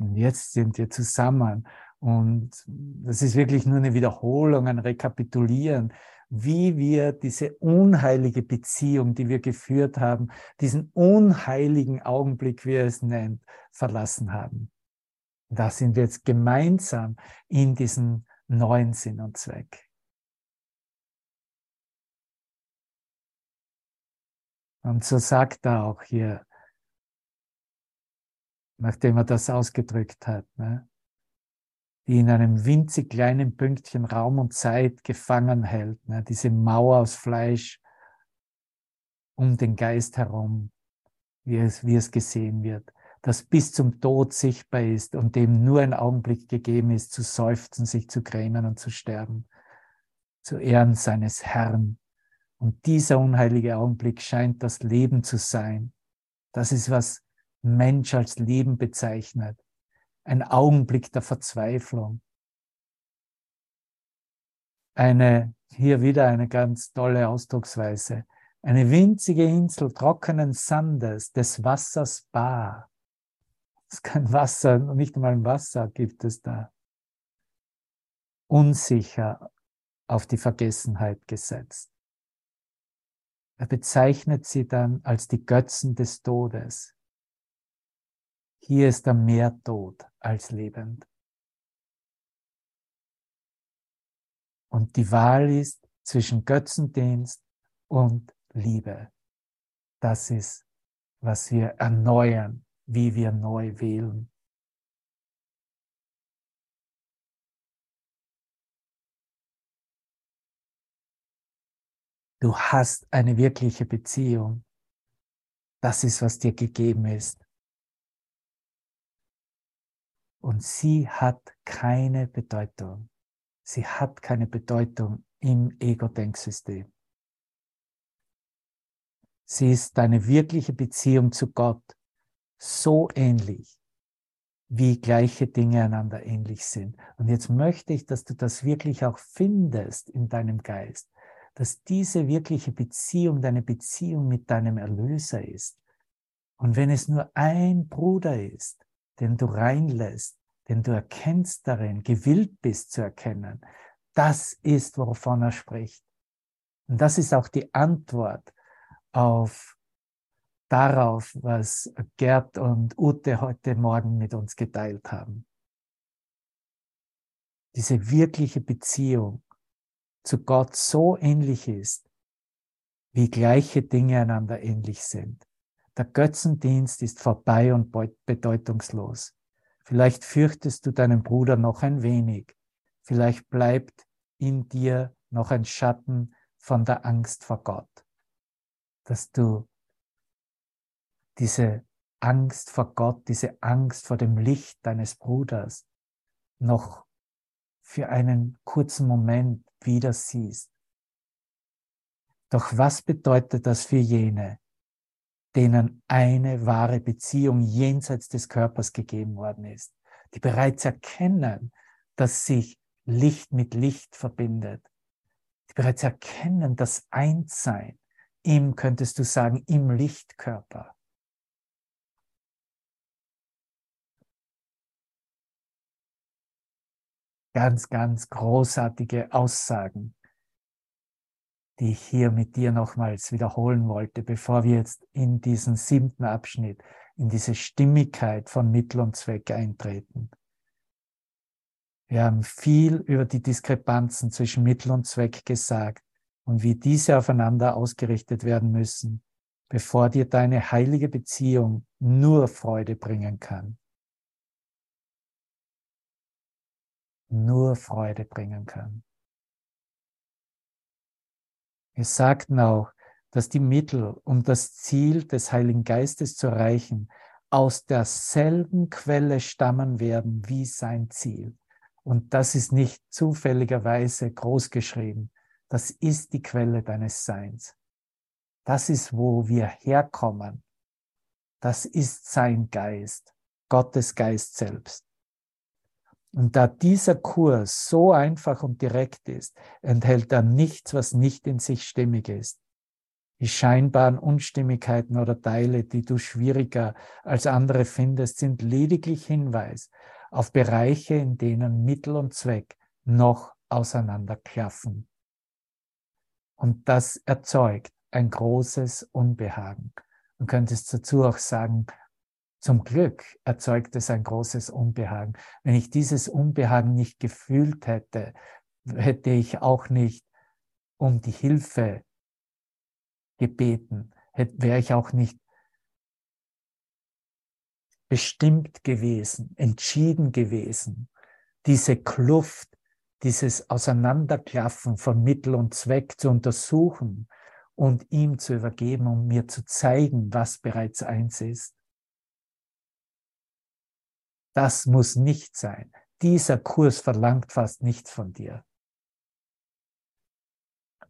Und jetzt sind wir zusammen. Und das ist wirklich nur eine Wiederholung, ein Rekapitulieren, wie wir diese unheilige Beziehung, die wir geführt haben, diesen unheiligen Augenblick, wie er es nennt, verlassen haben. Da sind wir jetzt gemeinsam in diesem neuen Sinn und Zweck. Und so sagt er auch hier, nachdem er das ausgedrückt hat, ne? die in einem winzig kleinen Pünktchen Raum und Zeit gefangen hält, ne? diese Mauer aus Fleisch um den Geist herum, wie es, wie es gesehen wird, das bis zum Tod sichtbar ist und dem nur ein Augenblick gegeben ist, zu seufzen, sich zu grämen und zu sterben, zu Ehren seines Herrn. Und dieser unheilige Augenblick scheint das Leben zu sein. Das ist, was Mensch als Leben bezeichnet. Ein Augenblick der Verzweiflung. eine, hier wieder eine ganz tolle Ausdrucksweise, eine winzige Insel trockenen Sandes, des Wassers bar. Es ist kein Wasser, nicht einmal ein Wasser gibt es da. Unsicher auf die Vergessenheit gesetzt. Er bezeichnet sie dann als die Götzen des Todes. Hier ist er mehr tot als lebend. Und die Wahl ist zwischen Götzendienst und Liebe. Das ist, was wir erneuern, wie wir neu wählen. Du hast eine wirkliche Beziehung. Das ist, was dir gegeben ist. Und sie hat keine Bedeutung. Sie hat keine Bedeutung im Ego-Denksystem. Sie ist deine wirkliche Beziehung zu Gott so ähnlich, wie gleiche Dinge einander ähnlich sind. Und jetzt möchte ich, dass du das wirklich auch findest in deinem Geist, dass diese wirkliche Beziehung deine Beziehung mit deinem Erlöser ist. Und wenn es nur ein Bruder ist, den du reinlässt, den du erkennst darin, gewillt bist zu erkennen, das ist, wovon er spricht. Und das ist auch die Antwort auf darauf, was Gerd und Ute heute Morgen mit uns geteilt haben. Diese wirkliche Beziehung zu Gott so ähnlich ist, wie gleiche Dinge einander ähnlich sind. Der Götzendienst ist vorbei und bedeutungslos. Vielleicht fürchtest du deinen Bruder noch ein wenig. Vielleicht bleibt in dir noch ein Schatten von der Angst vor Gott, dass du diese Angst vor Gott, diese Angst vor dem Licht deines Bruders noch für einen kurzen Moment wieder siehst. Doch was bedeutet das für jene, denen eine wahre Beziehung jenseits des Körpers gegeben worden ist, die bereits erkennen, dass sich Licht mit Licht verbindet, die bereits erkennen, das Einssein im, könntest du sagen, im Lichtkörper. Ganz, ganz großartige Aussagen, die ich hier mit dir nochmals wiederholen wollte, bevor wir jetzt in diesen siebten Abschnitt, in diese Stimmigkeit von Mittel und Zweck eintreten. Wir haben viel über die Diskrepanzen zwischen Mittel und Zweck gesagt und wie diese aufeinander ausgerichtet werden müssen, bevor dir deine heilige Beziehung nur Freude bringen kann. Nur Freude bringen kann. Wir sagten auch, dass die Mittel, um das Ziel des Heiligen Geistes zu erreichen, aus derselben Quelle stammen werden wie sein Ziel. Und das ist nicht zufälligerweise groß geschrieben. Das ist die Quelle deines Seins. Das ist, wo wir herkommen. Das ist sein Geist, Gottes Geist selbst. Und da dieser Kurs so einfach und direkt ist, enthält er nichts, was nicht in sich stimmig ist. Die scheinbaren Unstimmigkeiten oder Teile, die du schwieriger als andere findest, sind lediglich Hinweis auf Bereiche, in denen Mittel und Zweck noch auseinanderklaffen. Und das erzeugt ein großes Unbehagen. Du könntest dazu auch sagen, zum Glück erzeugt es ein großes Unbehagen. Wenn ich dieses Unbehagen nicht gefühlt hätte, hätte ich auch nicht um die Hilfe gebeten, wäre ich auch nicht bestimmt gewesen, entschieden gewesen, diese Kluft, dieses Auseinanderklaffen von Mittel und Zweck zu untersuchen und ihm zu übergeben, um mir zu zeigen, was bereits eins ist. Das muss nicht sein. Dieser Kurs verlangt fast nichts von dir.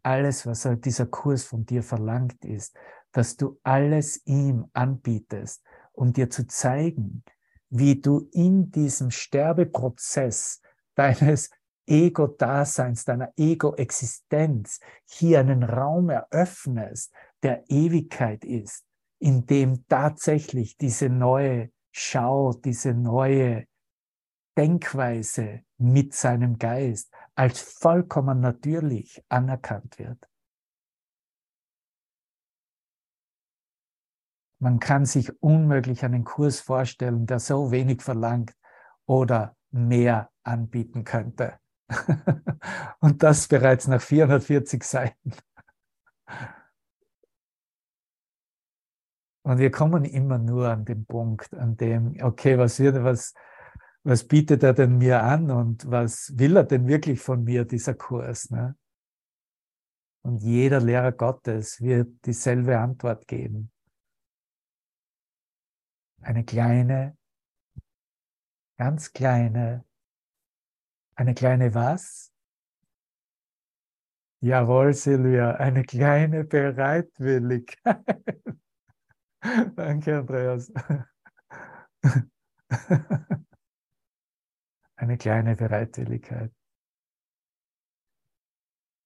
Alles, was dieser Kurs von dir verlangt, ist, dass du alles ihm anbietest, um dir zu zeigen, wie du in diesem Sterbeprozess deines Ego-Daseins, deiner Ego-Existenz hier einen Raum eröffnest, der Ewigkeit ist, in dem tatsächlich diese neue Schau, diese neue Denkweise mit seinem Geist als vollkommen natürlich anerkannt wird. Man kann sich unmöglich einen Kurs vorstellen, der so wenig verlangt oder mehr anbieten könnte. Und das bereits nach 440 Seiten. Und wir kommen immer nur an den Punkt, an dem, okay, was wird, was, was bietet er denn mir an und was will er denn wirklich von mir, dieser Kurs? Ne? Und jeder Lehrer Gottes wird dieselbe Antwort geben. Eine kleine, ganz kleine, eine kleine was? Jawohl, Silvia, eine kleine Bereitwilligkeit. Danke, Andreas. Eine kleine Bereitwilligkeit.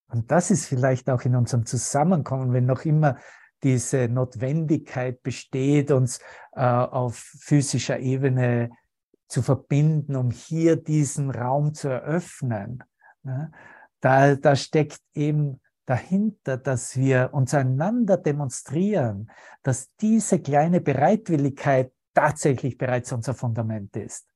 Und das ist vielleicht auch in unserem Zusammenkommen, wenn noch immer diese Notwendigkeit besteht, uns äh, auf physischer Ebene zu verbinden, um hier diesen Raum zu eröffnen. Ne? Da, da steckt eben dahinter, dass wir uns einander demonstrieren, dass diese kleine Bereitwilligkeit tatsächlich bereits unser Fundament ist.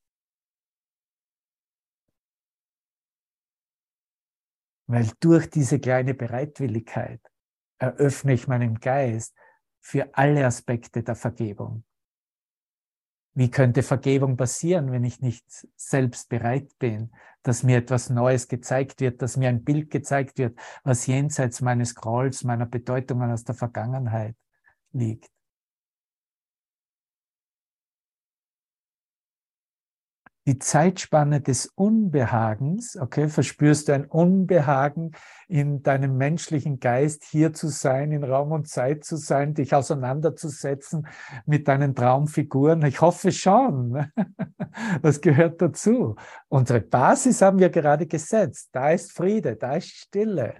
Weil durch diese kleine Bereitwilligkeit eröffne ich meinen Geist für alle Aspekte der Vergebung. Wie könnte Vergebung passieren, wenn ich nicht selbst bereit bin, dass mir etwas Neues gezeigt wird, dass mir ein Bild gezeigt wird, was jenseits meines Grolls, meiner Bedeutungen aus der Vergangenheit liegt? Die Zeitspanne des Unbehagens, okay, verspürst du ein Unbehagen in deinem menschlichen Geist, hier zu sein, in Raum und Zeit zu sein, dich auseinanderzusetzen mit deinen Traumfiguren? Ich hoffe schon. Das gehört dazu. Unsere Basis haben wir gerade gesetzt. Da ist Friede, da ist Stille.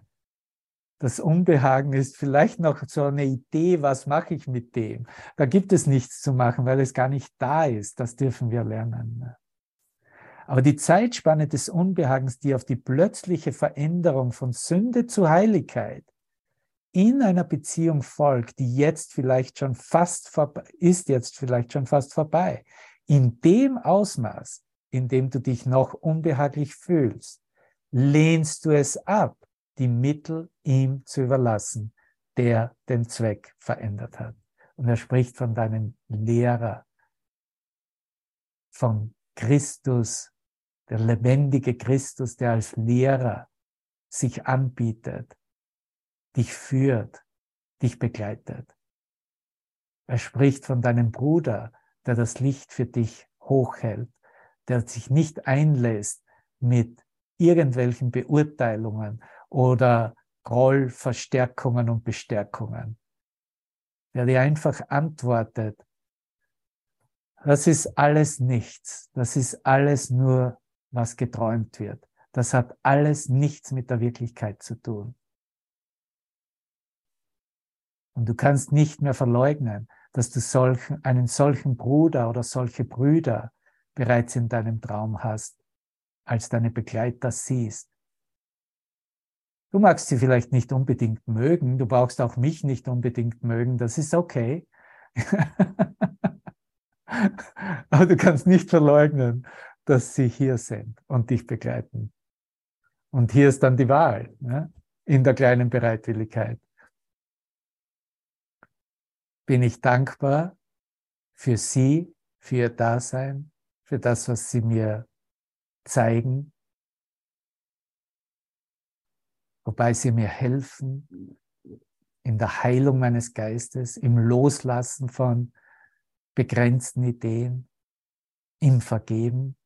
Das Unbehagen ist vielleicht noch so eine Idee, was mache ich mit dem? Da gibt es nichts zu machen, weil es gar nicht da ist. Das dürfen wir lernen. Aber die Zeitspanne des Unbehagens, die auf die plötzliche Veränderung von Sünde zu Heiligkeit in einer Beziehung folgt, die jetzt vielleicht schon fast vorbei, ist jetzt vielleicht schon fast vorbei, in dem Ausmaß, in dem du dich noch unbehaglich fühlst, lehnst du es ab, die Mittel ihm zu überlassen, der den Zweck verändert hat. Und er spricht von deinem Lehrer, von Christus, der lebendige Christus, der als Lehrer sich anbietet, dich führt, dich begleitet. Er spricht von deinem Bruder, der das Licht für dich hochhält, der sich nicht einlässt mit irgendwelchen Beurteilungen oder Grollverstärkungen und Bestärkungen, der dir einfach antwortet, das ist alles nichts, das ist alles nur was geträumt wird. Das hat alles nichts mit der Wirklichkeit zu tun. Und du kannst nicht mehr verleugnen, dass du solchen, einen solchen Bruder oder solche Brüder bereits in deinem Traum hast, als deine Begleiter siehst. Du magst sie vielleicht nicht unbedingt mögen, du brauchst auch mich nicht unbedingt mögen, das ist okay. Aber du kannst nicht verleugnen, dass sie hier sind und dich begleiten. Und hier ist dann die Wahl ne? in der kleinen Bereitwilligkeit. Bin ich dankbar für sie, für ihr Dasein, für das, was sie mir zeigen, wobei sie mir helfen in der Heilung meines Geistes, im Loslassen von begrenzten Ideen, im Vergeben.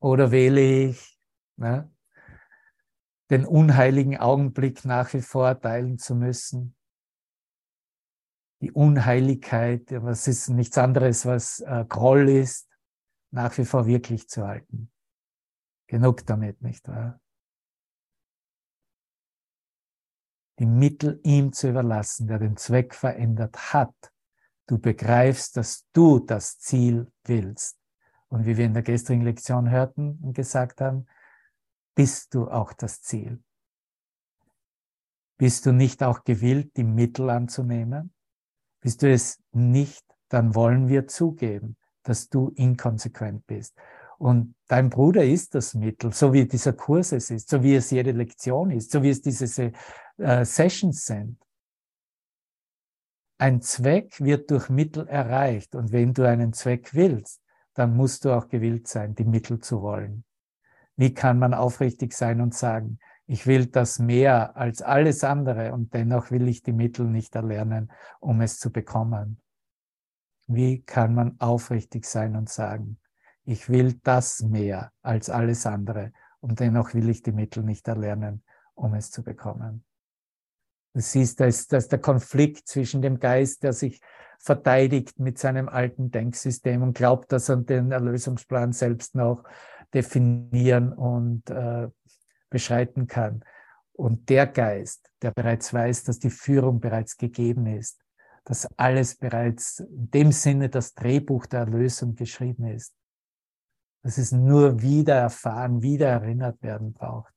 Oder wähle ich ne, den unheiligen Augenblick nach wie vor teilen zu müssen? Die Unheiligkeit, was ist nichts anderes, was äh, Groll ist, nach wie vor wirklich zu halten. Genug damit, nicht wahr? Die Mittel ihm zu überlassen, der den Zweck verändert hat. Du begreifst, dass du das Ziel willst. Und wie wir in der gestrigen Lektion hörten und gesagt haben, bist du auch das Ziel. Bist du nicht auch gewillt, die Mittel anzunehmen? Bist du es nicht, dann wollen wir zugeben, dass du inkonsequent bist. Und dein Bruder ist das Mittel, so wie dieser Kurs es ist, so wie es jede Lektion ist, so wie es diese äh, Sessions sind. Ein Zweck wird durch Mittel erreicht. Und wenn du einen Zweck willst, dann musst du auch gewillt sein, die Mittel zu wollen. Wie kann man aufrichtig sein und sagen, ich will das mehr als alles andere und dennoch will ich die Mittel nicht erlernen, um es zu bekommen. Wie kann man aufrichtig sein und sagen, ich will das mehr als alles andere und dennoch will ich die Mittel nicht erlernen, um es zu bekommen. Du siehst, da ist, da ist der Konflikt zwischen dem Geist, der sich verteidigt mit seinem alten Denksystem und glaubt, dass er den Erlösungsplan selbst noch definieren und äh, beschreiten kann. Und der Geist, der bereits weiß, dass die Führung bereits gegeben ist, dass alles bereits in dem Sinne das Drehbuch der Erlösung geschrieben ist, dass es nur wieder erfahren, wieder erinnert werden braucht.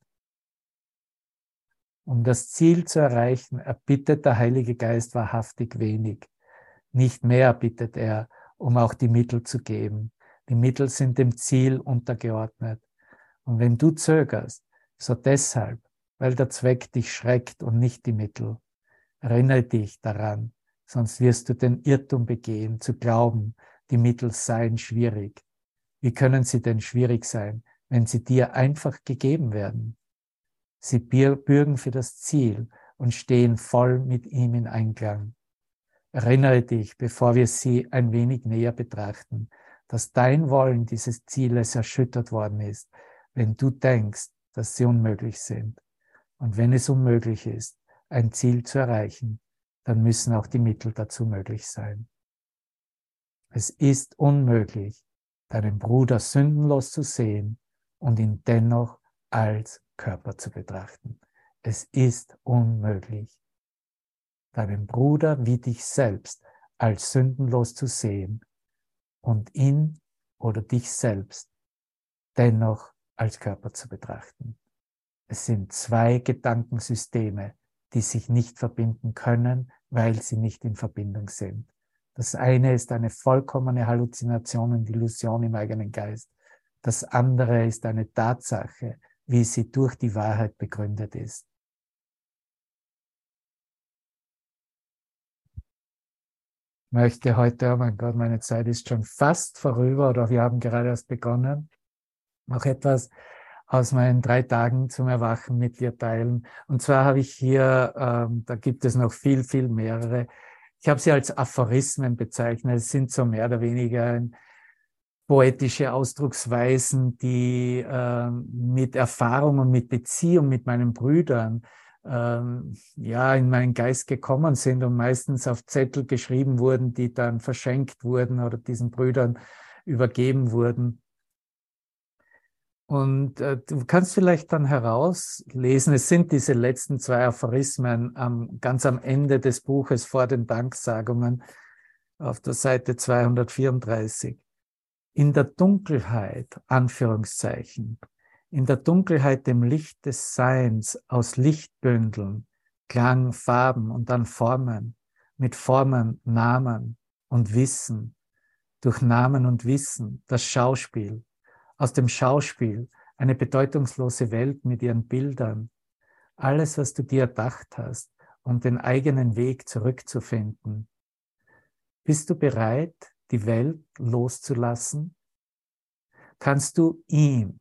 Um das Ziel zu erreichen, erbittet der Heilige Geist wahrhaftig wenig. Nicht mehr bittet er, um auch die Mittel zu geben. Die Mittel sind dem Ziel untergeordnet. Und wenn du zögerst, so deshalb, weil der Zweck dich schreckt und nicht die Mittel. Erinnere dich daran, sonst wirst du den Irrtum begehen, zu glauben, die Mittel seien schwierig. Wie können sie denn schwierig sein, wenn sie dir einfach gegeben werden? Sie bürgen für das Ziel und stehen voll mit ihm in Einklang. Erinnere dich, bevor wir sie ein wenig näher betrachten, dass dein Wollen dieses Zieles erschüttert worden ist, wenn du denkst, dass sie unmöglich sind. Und wenn es unmöglich ist, ein Ziel zu erreichen, dann müssen auch die Mittel dazu möglich sein. Es ist unmöglich, deinen Bruder sündenlos zu sehen und ihn dennoch als Körper zu betrachten. Es ist unmöglich, deinen Bruder wie dich selbst als sündenlos zu sehen und ihn oder dich selbst dennoch als Körper zu betrachten. Es sind zwei Gedankensysteme, die sich nicht verbinden können, weil sie nicht in Verbindung sind. Das eine ist eine vollkommene Halluzination und Illusion im eigenen Geist. Das andere ist eine Tatsache, wie sie durch die Wahrheit begründet ist. Möchte heute, oh mein Gott, meine Zeit ist schon fast vorüber oder wir haben gerade erst begonnen noch etwas aus meinen drei Tagen zum Erwachen mit dir teilen. Und zwar habe ich hier, ähm, da gibt es noch viel, viel mehrere. Ich habe sie als Aphorismen bezeichnet. Es sind so mehr oder weniger poetische Ausdrucksweisen, die äh, mit Erfahrung und mit Beziehung mit meinen Brüdern ähm, ja in meinen Geist gekommen sind und meistens auf Zettel geschrieben wurden, die dann verschenkt wurden oder diesen Brüdern übergeben wurden. Und äh, du kannst vielleicht dann herauslesen, es sind diese letzten zwei Aphorismen am, ganz am Ende des Buches vor den Danksagungen auf der Seite 234. In der Dunkelheit, Anführungszeichen, in der Dunkelheit dem Licht des Seins aus Lichtbündeln, Klang, Farben und dann Formen, mit Formen, Namen und Wissen, durch Namen und Wissen, das Schauspiel, aus dem Schauspiel, eine bedeutungslose Welt mit ihren Bildern, alles, was du dir erdacht hast, um den eigenen Weg zurückzufinden. Bist du bereit, die Welt loszulassen? Kannst du ihm,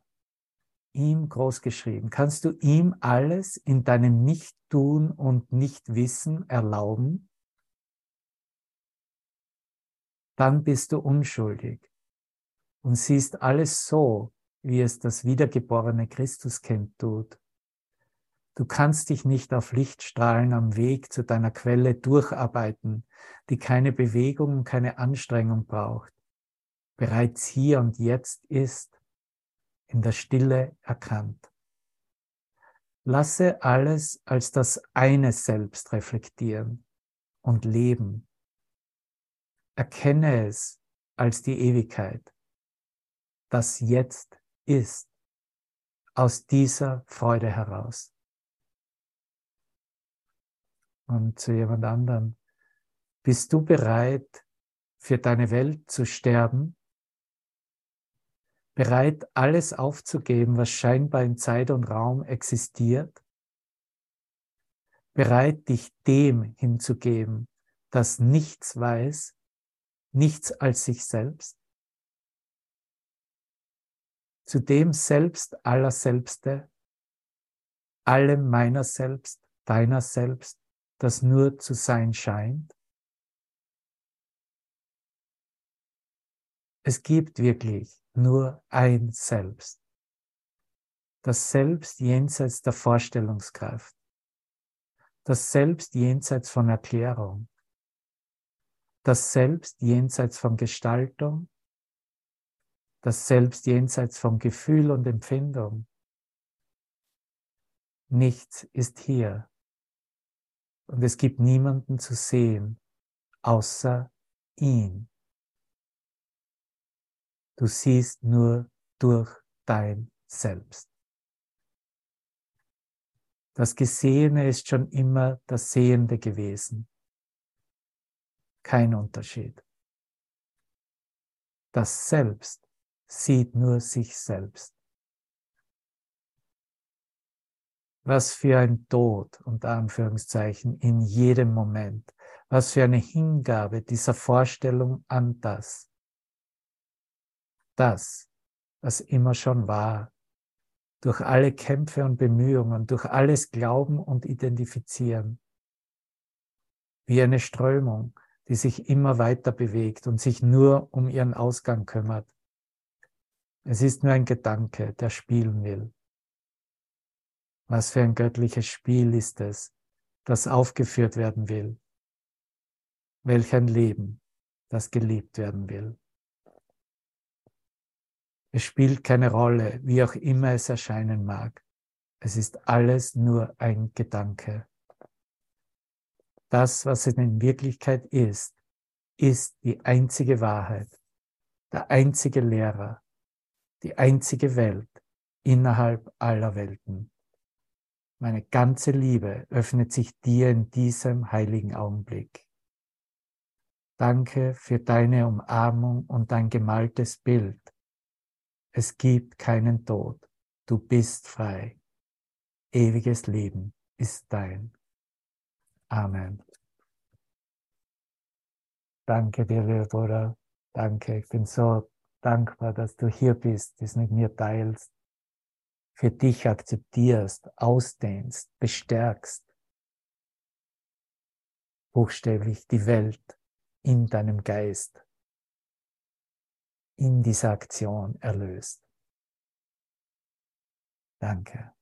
ihm großgeschrieben, kannst du ihm alles in deinem Nicht-Tun und Nicht-Wissen erlauben? Dann bist du unschuldig und siehst alles so, wie es das wiedergeborene Christuskind tut. Du kannst dich nicht auf Lichtstrahlen am Weg zu deiner Quelle durcharbeiten, die keine Bewegung und keine Anstrengung braucht, bereits hier und jetzt ist. In der Stille erkannt. Lasse alles als das eine Selbst reflektieren und leben. Erkenne es als die Ewigkeit, das jetzt ist, aus dieser Freude heraus. Und zu jemand anderen, bist du bereit, für deine Welt zu sterben? Bereit, alles aufzugeben, was scheinbar in Zeit und Raum existiert? Bereit, dich dem hinzugeben, das nichts weiß, nichts als sich selbst? Zu dem Selbst aller Selbste, allem meiner Selbst, deiner Selbst, das nur zu sein scheint? Es gibt wirklich nur ein Selbst. Das Selbst jenseits der Vorstellungskraft. Das Selbst jenseits von Erklärung. Das Selbst jenseits von Gestaltung. Das Selbst jenseits von Gefühl und Empfindung. Nichts ist hier. Und es gibt niemanden zu sehen, außer ihn. Du siehst nur durch dein Selbst. Das Gesehene ist schon immer das Sehende gewesen. Kein Unterschied. Das Selbst sieht nur sich selbst. Was für ein Tod, unter Anführungszeichen, in jedem Moment. Was für eine Hingabe dieser Vorstellung an das das, was immer schon war, durch alle Kämpfe und Bemühungen, durch alles Glauben und Identifizieren, wie eine Strömung, die sich immer weiter bewegt und sich nur um ihren Ausgang kümmert. Es ist nur ein Gedanke, der spielen will. Was für ein göttliches Spiel ist es, das aufgeführt werden will? Welch ein Leben, das geliebt werden will. Es spielt keine Rolle, wie auch immer es erscheinen mag. Es ist alles nur ein Gedanke. Das, was es in Wirklichkeit ist, ist die einzige Wahrheit, der einzige Lehrer, die einzige Welt innerhalb aller Welten. Meine ganze Liebe öffnet sich dir in diesem heiligen Augenblick. Danke für deine Umarmung und dein gemaltes Bild es gibt keinen Tod. Du bist frei. Ewiges Leben ist dein. Amen. Danke dir, lieber Bruder. Danke. Ich bin so dankbar, dass du hier bist, das mit mir teilst, für dich akzeptierst, ausdehnst, bestärkst. Buchstäblich die Welt in deinem Geist in dieser Aktion erlöst. Danke.